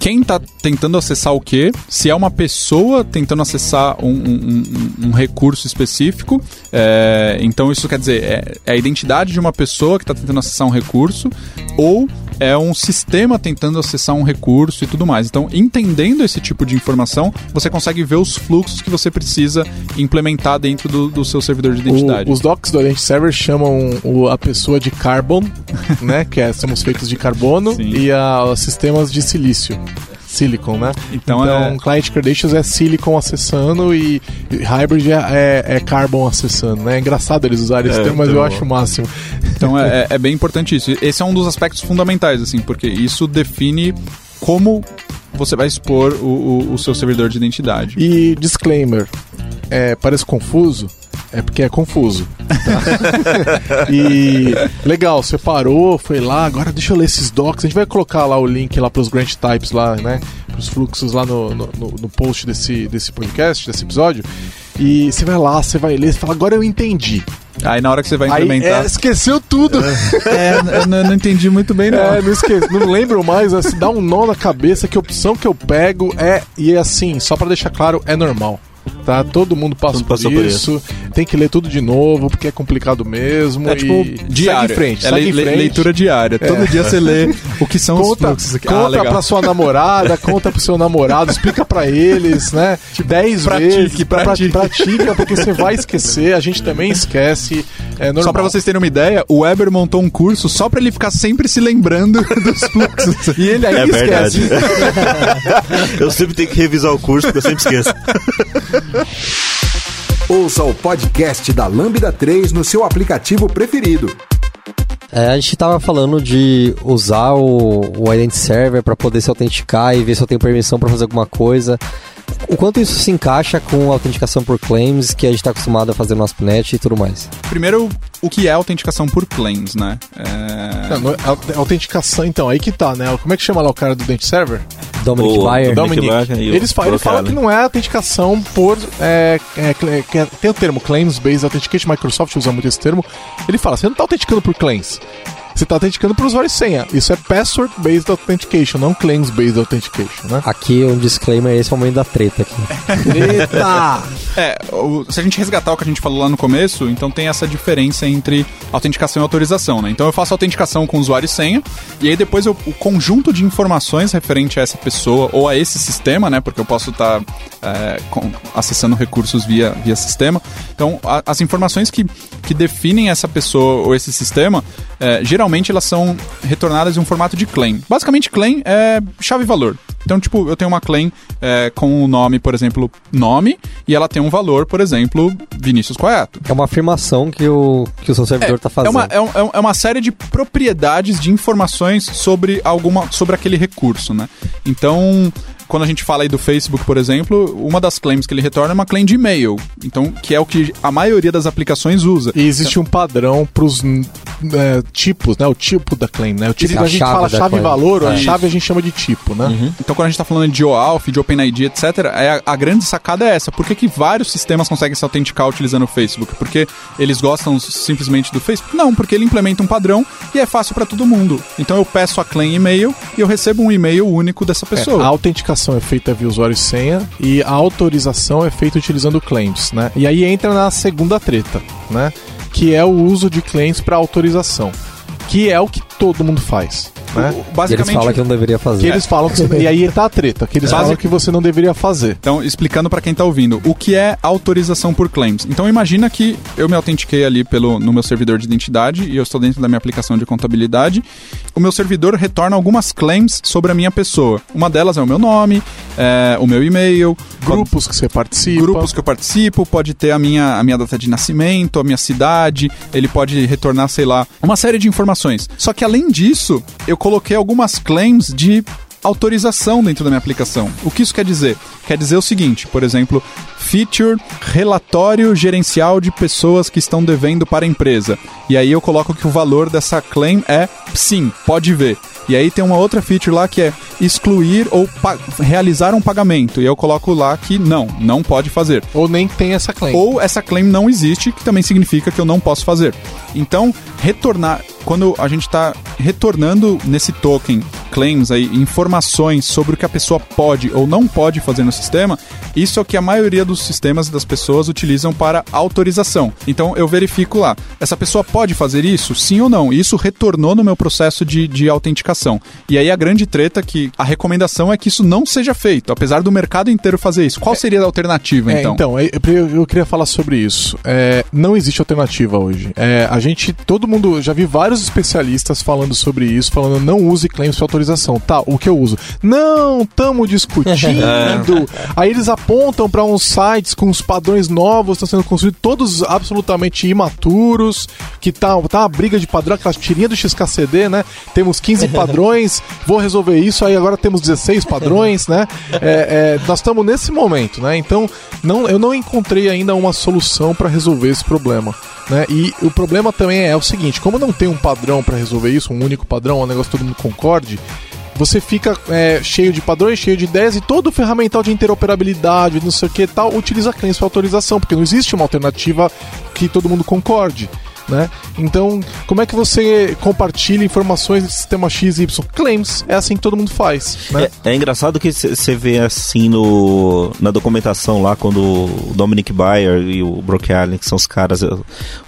quem está tentando acessar o quê, se é uma pessoa tentando acessar um, um, um, um recurso específico. É, então isso quer dizer, é, é, a identidade de uma pessoa que está tentando acessar um recurso ou é um sistema tentando acessar um recurso e tudo mais. Então, entendendo esse tipo de informação, você consegue ver os fluxos que você precisa implementar dentro do, do seu servidor de identidade.
O, os docs do Identity Server chamam o, a pessoa de Carbon, [LAUGHS] né? Que é, somos feitos de carbono, Sim. e a, sistemas de silício. Silicon, né? Então, então é... Client Credentials é Silicon acessando e, e Hybrid é, é, é, Carbon acessando, né? É engraçado eles usarem esse é, termo, mas eu acho o máximo.
Então é, [LAUGHS] é, é bem importante isso. Esse é um dos aspectos fundamentais, assim, porque isso define como você vai expor o, o, o seu servidor de identidade.
E disclaimer, é, parece confuso, é porque é confuso. Tá? [LAUGHS] e legal, você parou, foi lá, agora deixa eu ler esses docs. A gente vai colocar lá o link lá para os grant types lá, né? Para os fluxos lá no, no, no, post desse, desse podcast, desse episódio. E você vai lá, você vai ler, você fala, agora eu entendi.
Aí na hora que você vai implementar.
Aí, é, esqueceu tudo.
É, eu não, não, entendi muito bem, não.
É, não, esqueci, não lembro mais, assim, dá um nó na cabeça que a opção que eu pego é. E é assim, só para deixar claro, é normal tá? Todo mundo passa por, isso, por, isso, tem que ler tudo de novo, porque é complicado mesmo.
É tipo, diário. Segue em frente, é segue le, em frente. leitura diária. É. Todo dia você lê o que são
conta,
os fluxos aqui.
Conta ah, pra sua namorada, conta pro seu namorado, explica pra eles, né? Tipo, dez pratique, vezes. Pratique. Pratica, porque você vai esquecer, a gente também esquece. É normal.
Só pra vocês terem uma ideia, o Weber montou um curso só pra ele ficar sempre se lembrando [LAUGHS] dos fluxos.
E ele aí é esquece. [LAUGHS]
eu sempre tenho que revisar o curso, porque eu sempre esqueço. [LAUGHS]
Ouça o podcast da Lambda 3 no seu aplicativo preferido.
É, a gente estava falando de usar o, o Server para poder se autenticar e ver se eu tenho permissão para fazer alguma coisa. O quanto isso se encaixa com a autenticação por claims que a gente está acostumado a fazer no ASP.NET e tudo mais?
Primeiro, o que é autenticação por claims, né? É...
Não, a autenticação, então, aí que tá, né? Como é que chama lá o cara do Identity Server?
Dominic
O
Bayer.
Dominic.
E o
Eles, fa- ele fala que não é autenticação por. é, é, que é- tem o termo Claims Based Authentication, Microsoft usa muito esse termo. Ele fala: você não está autenticando por claims. Você está autenticando por usuário e senha. Isso é Password Based Authentication, não Claims Based Authentication, né?
Aqui um disclaimer, esse é o momento da treta aqui. [LAUGHS]
Eita!
É, o- se a gente resgatar o que a gente falou lá no começo, então tem essa diferença entre autenticação e autorização, né? Então eu faço autenticação com usuário e senha, e aí depois eu- o conjunto de informações referente a essa pessoa ou a esse sistema, né? Porque eu posso estar acessando recursos via, via sistema. Então, a- as informações que, que definem essa pessoa ou esse sistema, é, geralmente elas são retornadas em um formato de claim. Basicamente, claim é chave-valor. Então, tipo, eu tenho uma claim é, com o nome, por exemplo, nome, e ela tem um valor, por exemplo, Vinícius Coiato.
É uma afirmação que o, que o seu servidor tá
É
fazendo.
uma, é, é um- é uma série de propriedades de informações sobre alguma sobre aquele recurso, né? Então, quando a gente fala aí do Facebook, por exemplo, uma das claims que ele retorna é uma claim de e-mail. Então, que é o que a maioria das aplicações usa.
E existe um padrão pros é, tipos, né? O tipo da claim, né? O tipo, a
a
gente
chave
fala
da
chave
claim.
valor, a
Isso.
chave a gente chama de tipo, né?
Então, quando a gente tá falando de OAuth, de OpenID, etc., é a, a grande sacada é essa. Por que, que vários sistemas conseguem se autenticar utilizando o Facebook? Porque eles gostam simplesmente do Facebook? Não, porque ele implementa um padrão e é fácil para todo mundo. Então, eu peço a claim e-mail e eu recebo um e-mail único dessa
É,
pessoa.
a autenticação é feita via usuário e senha e a autorização é feita utilizando claims, né? E aí entra na segunda treta, né? Que é o uso de claims para autorização, que é o que todo mundo faz, né?
O-
E eles
basicamente,
falam que não deveria fazer.
Que eles falam que [LAUGHS] e aí tá a treta, que eles
Basic-
falam que você não deveria fazer.
Então, explicando para quem tá ouvindo, o que é autorização por claims? Então, imagina que eu me autentiquei ali pelo, no meu servidor de identidade e eu estou dentro da minha aplicação de contabilidade. O meu servidor retorna algumas claims sobre a minha pessoa. Uma delas é o meu nome, é, o meu e-mail,
Grupos que você participa.
grupos que eu participo, pode ter a minha, a minha data de nascimento, a minha cidade, ele pode retornar, sei lá, uma série de informações. Só que além disso, eu coloquei algumas claims de autorização dentro da minha aplicação. O que isso quer dizer? Quer dizer o seguinte, por exemplo, feature relatório gerencial de pessoas que estão devendo para a empresa. E aí eu coloco que o valor dessa claim é sim, pode ver. E aí tem uma outra feature lá que é excluir ou realizar um pagamento. E eu coloco lá que não, não pode fazer.
Ou nem tem essa claim.
Ou essa claim não existe, que também significa que eu não posso fazer. Então, retornar, quando a gente está retornando nesse token claims aí, informações sobre o que a pessoa pode ou não pode fazer no sistema, isso é o que a maioria dos sistemas das pessoas utilizam para autorização. Então eu verifico lá, essa pessoa pode fazer isso? Sim ou não? E Isso retornou no meu processo de, de autenticação. E aí a grande treta é que a recomendação é que isso não seja feito, apesar do mercado inteiro fazer isso. Qual seria a alternativa,
É,
então?
então, é, eu, eu queria falar sobre isso. É, não existe alternativa hoje. É, a gente, todo mundo, já vi vários especialistas falando sobre isso, falando não use claims para autorização. Tá, o que eu uso? Não, tamo discutindo. [LAUGHS] Aí eles apontam para uns sites com os padrões novos, estão sendo construídos, todos absolutamente imaturos, que tá, tá uma briga de padrão, aquela tirinha do XKCD, né? Temos 15 padrões, [LAUGHS] vou resolver isso, aí agora temos 16 padrões, né? É, é, nós estamos nesse momento, né? Então, não, eu não encontrei ainda uma solução para resolver esse problema. Né? E o problema também é o seguinte: como não tem um padrão para resolver isso, um único padrão, um negócio que todo mundo concorde, você fica é, cheio de padrões, cheio de ideias e todo o ferramental de interoperabilidade, não sei o que tal, utiliza claims para autorização, porque não existe uma alternativa que todo mundo concorde. Né? Então, como é que você compartilha informações de sistema X e Y? Claims, é assim que todo mundo faz. Né?
É, é engraçado que você vê assim no, na documentação lá, quando o Dominic Bayer e o Brock Allen, que são os caras, eh,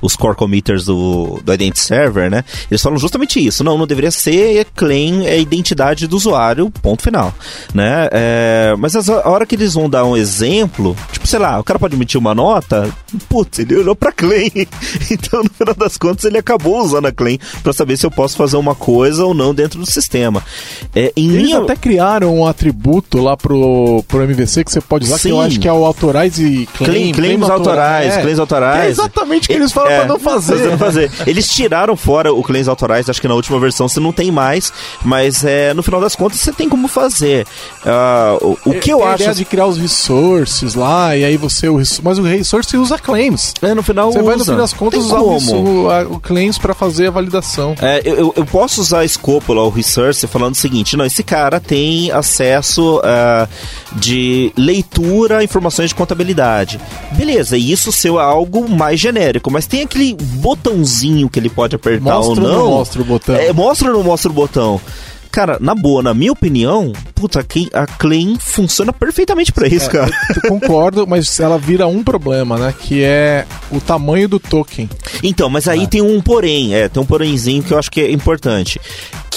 os core committers do, do Identity Server, né? Eles falam justamente isso. Não, não deveria ser claim, é identidade do usuário, ponto final. Né? É, mas as- a hora que eles vão dar um exemplo, tipo, sei lá, o cara pode emitir uma nota, putz, ele olhou pra claim. [LAUGHS] Então, no final das contas, ele acabou usando a claim pra saber se eu posso fazer uma coisa ou não dentro do sistema. É, em
Eles
linha...
até criaram um atributo lá pro, pro MVC que você pode usar, que eu
Sim.
acho que é o authorize claim.
Claim, claims autorais,
é.
claims autorais.
É exatamente o que eles falam
É,
pra não fazer.
não fazer. [LAUGHS] Eles tiraram fora o claims autorais, acho que na última versão você não tem mais, mas é, no final das contas você tem como fazer. Ah, o, o que eu
a
acho.
ideia de criar os resources lá, e aí você. O, mas o resource usa claims.
É, no final
Você vai, no
usa.
fim das contas,
Tem
usar
como.
o, a, o claims para fazer a validação.
É, eu, eu posso usar a escópula, o research, falando o seguinte: não, esse cara tem acesso uh, de leitura a informações de contabilidade. Beleza, e isso ser algo mais genérico, mas tem aquele botãozinho que ele pode apertar
Mostra
ou
ou
não.
não mostra o botão?
É, mostra ou não mostra o botão? Cara, na boa, na minha opinião, puta, a Claim funciona perfeitamente pra isso, cara.
Eu concordo, mas ela vira um problema, né? Que é o tamanho do token.
Então, mas aí tem um porém, é, tem um porémzinho que eu acho que é importante.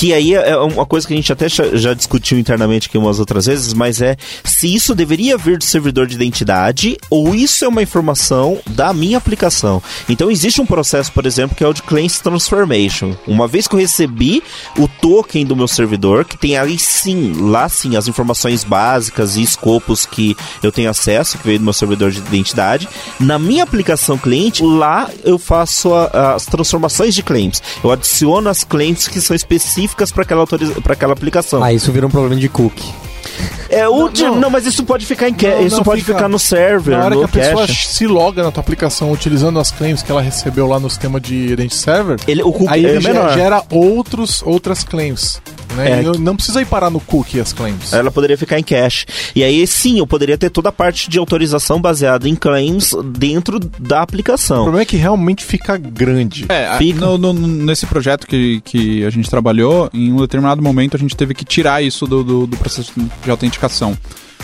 Que aí é uma coisa que a gente até já discutiu internamente aqui umas outras vezes, mas é se isso deveria vir do servidor de identidade ou isso é uma informação da minha aplicação. Então existe um processo, por exemplo, que é o de Claims Transformation. Uma vez que eu recebi o token do meu servidor, que tem aí sim, lá sim, as informações básicas e escopos que eu tenho acesso, que veio do meu servidor de identidade, na minha aplicação cliente, lá eu faço a- as transformações de claims. Eu adiciono as claims que são específicas para aquela, autoriza- aquela aplicação.
Ah, isso vira um problema de cookie.
É, o
Não, não.
não. mas isso pode ficar em
Não,
isso
não,
pode
fica-
ficar no server,
Na hora
no
que a pessoa
cache.
se loga na tua aplicação utilizando as claims que ela recebeu lá no sistema de Identity Server,
Ele, o cookie
aí
é
ele gera,
menor.
gera outros, outras claims. Né?
É.
Não, precisa ir parar no cookie as claims.
Ela poderia ficar em cache. E aí sim, eu poderia ter toda a parte de autorização baseada em claims dentro da
O
aplicação.
problema é que realmente fica grande.
É,
Fica.
no- no- nesse projeto que, que a gente trabalhou, em um determinado momento a gente teve que tirar isso do, do, do processo de autenticação.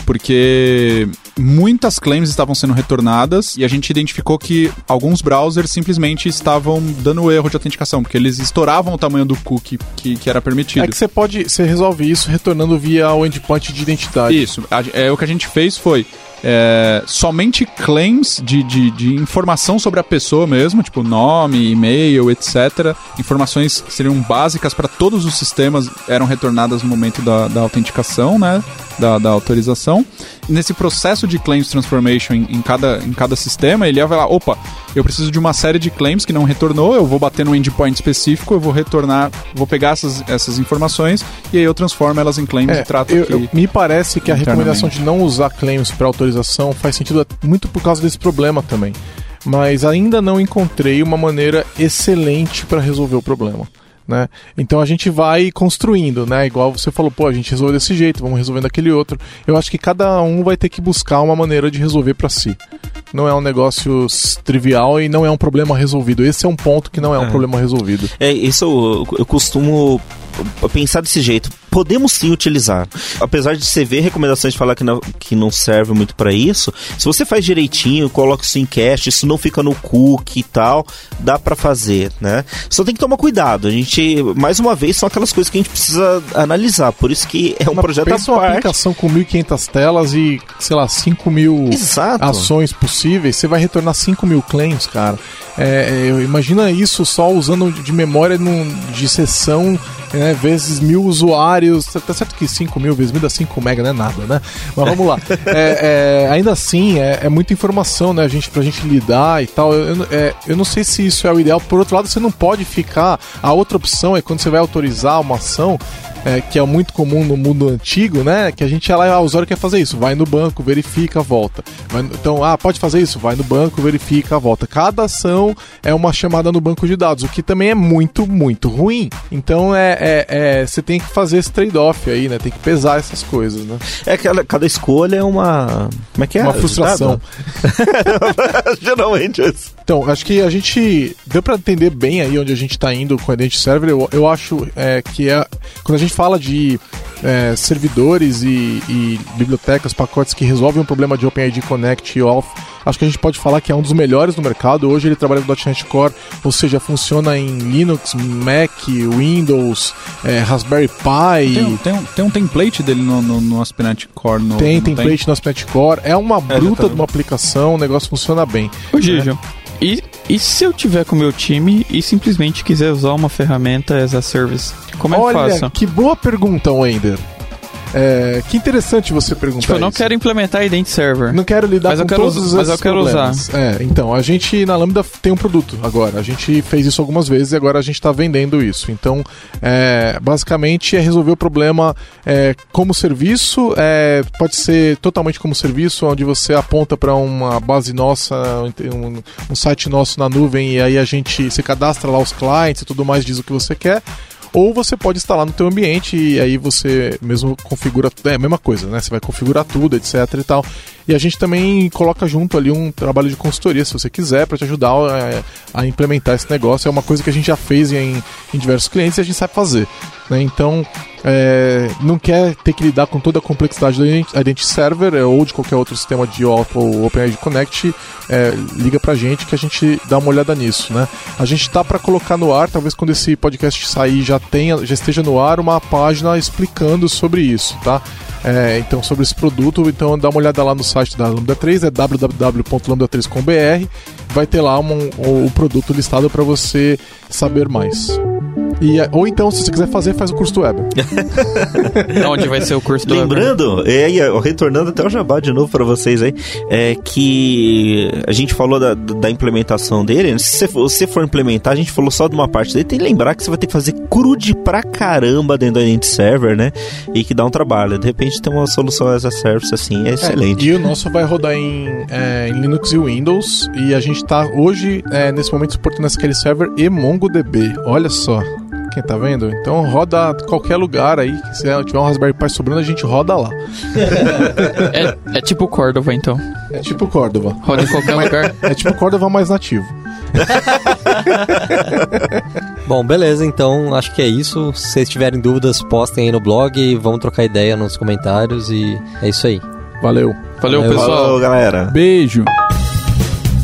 Porque muitas claims estavam sendo retornadas e a gente identificou que alguns browsers simplesmente estavam dando erro de autenticação, porque eles estouravam o tamanho do cookie que, que era permitido.
É que você pode, você resolve isso retornando via o endpoint de identidade.
Isso. É, o que a gente fez foi é, somente claims de, de, de informação sobre a pessoa mesmo, tipo nome, e-mail, etc. Informações que seriam básicas para todos os sistemas eram retornadas no momento da, da autenticação, né? Da, da autorização. E nesse processo de claims transformation em, em cada, em cada sistema, ele ia falar: opa, eu preciso de uma série de claims que não retornou, eu vou bater no endpoint específico, eu vou retornar, vou pegar essas, essas informações e aí eu transformo elas em claims
É,
e trato
eu-
aqui.
eu- me parece que a recomendação de não usar claims para autorização faz sentido muito por causa desse problema também. Mas ainda não encontrei uma maneira excelente para resolver o problema. Né? Então a gente vai construindo, né? Igual você falou, pô, a gente resolveu desse jeito, vamos resolvendo aquele outro. Eu acho que cada um vai ter que buscar uma maneira de resolver para si. Não é um negócio trivial e não é um problema resolvido. Esse é um ponto que não é um
É.
problema resolvido.
É, isso eu, eu costumo pensar desse jeito. Podemos sim utilizar. Apesar de você ver recomendações de falar que não, que não serve muito para isso, se você faz direitinho, coloca isso em cache, isso não fica no cookie e tal, dá para fazer, né? Só tem que tomar cuidado. A gente, mais uma vez, são aquelas coisas que a gente precisa analisar. Por isso que é um
Mas
projeto à
pensa uma
parte.
aplicação com 1.500 telas e, sei lá, 5 mil
Exato.
ações possíveis, você vai retornar 5 mil claims, cara. É, é, imagina isso só usando de memória num- de sessão né, vezes mil usuários. Tá certo que 5 mil vezes mil dá 5 mega, não é nada, né? Mas vamos lá. [LAUGHS] É, é, ainda assim, é, é muita informação, né, gente, pra gente lidar e tal. Eu, eu- é, eu não sei se isso é o ideal. Por outro lado, você não pode ficar. A outra opção é quando você vai autorizar uma ação é, que é muito comum no mundo antigo, né? Que a gente ia lá e ah, o usuário quer fazer isso, vai no banco, verifica, volta. Vai então, ah, pode fazer isso, vai no banco, verifica, volta. Cada ação é uma chamada no banco de dados, o que também é muito, muito ruim. Então, é, é- é, você tem que fazer esse trade-off aí, né? Tem que pesar essas coisas, né?
É que cada, escolha é uma. Como é que é?
Uma frustração. [LAUGHS]
Geralmente é isso.
Então, acho que a gente deu pra entender bem aí onde a gente tá indo com a Identity Server. Eu, eu acho é, que é quando a gente fala de é, servidores e, e bibliotecas, pacotes que resolvem um problema de OpenID Connect e Auth, acho que a gente pode falar que é um dos melhores no mercado. Hoje ele trabalha com .NET Core, ou seja, funciona em Linux, Mac, Windows, é, Raspberry Pi.
Tem, um- tem, um, tem um template dele no, no, no ASP.NET Core. No,
Tem template no ASP.NET Core, é uma bruta
tá-
de uma aplicação, o negócio funciona bem.
Ô, Gijo, e, e se eu tiver com o meu time e simplesmente quiser usar uma ferramenta as a service? Como é que eu
Olha,
faço?
que boa pergunta, Wender. É, que interessante você perguntar
Tipo, eu não
isso.
quero implementar Ident Server.
Não quero lidar
Mas
com
quero
todos esses
mas eu quero
problemas. É, então, a gente na Lambda tem um produto agora. A gente fez isso algumas vezes e agora a gente está vendendo isso. Então, é, basicamente é resolver o problema é, como serviço. é, pode ser totalmente como serviço, onde você aponta para uma base nossa, um, um site nosso na nuvem e aí a gente se cadastra lá os clientes e tudo mais, diz o que você quer. Ou você pode instalar no teu ambiente e aí você mesmo configura, é a mesma coisa, né? Você vai configurar tudo, etc e tal. E a gente também coloca junto ali um trabalho de consultoria, se você quiser, para te ajudar é, a, implementar esse negócio. É uma coisa que a gente já fez em, em diversos clientes e a gente sabe fazer. Né? Então, é, não quer ter que lidar com toda a complexidade do Ident- Identity Server é, ou de qualquer outro sistema de OAuth ou OpenID Connect, é, liga pra gente que a gente dá uma olhada nisso, né? A gente tá para colocar no ar, talvez quando esse podcast sair já tenha, já esteja no ar uma página explicando sobre isso, tá? É, então sobre esse produto, então dá uma olhada lá no site da Lambda 3, é www.lambda3.com.br, vai ter lá um, o, o produto listado para você saber mais. E, é, ou então, se você quiser fazer, faz o curso do Web. [LAUGHS]
Onde vai ser o curso do Weber?
Lembrando, e aí, ó, retornando até o jabá de novo pra vocês aí, é que a gente falou da, da implementação dele. né? Se você for, se você for implementar, a gente falou só de uma parte dele. Tem que lembrar que você vai ter que fazer crude pra caramba dentro do Identity Server, né? E que dá um trabalho. De repente tem uma solução as a service assim, é excelente.
e o nosso vai rodar em, é, em Linux e Windows. E a gente tá hoje, é, nesse momento, suportando SQL Server e MongoDB. Olha só. Quem tá vendo? Então roda qualquer lugar aí. Se tiver um Raspberry Pi sobrando, a gente roda lá.
É, é tipo Cordova, então.
É tipo Cordova.
Roda em qualquer lugar.
É tipo Cordova mais nativo. [LAUGHS]
Bom, beleza, então acho que é isso. Se vocês tiverem dúvidas, postem aí no blog, vamos trocar ideia nos comentários e é isso aí.
Valeu.
Valeu,
Valeu.
pessoal.
Falou, galera.
Beijo.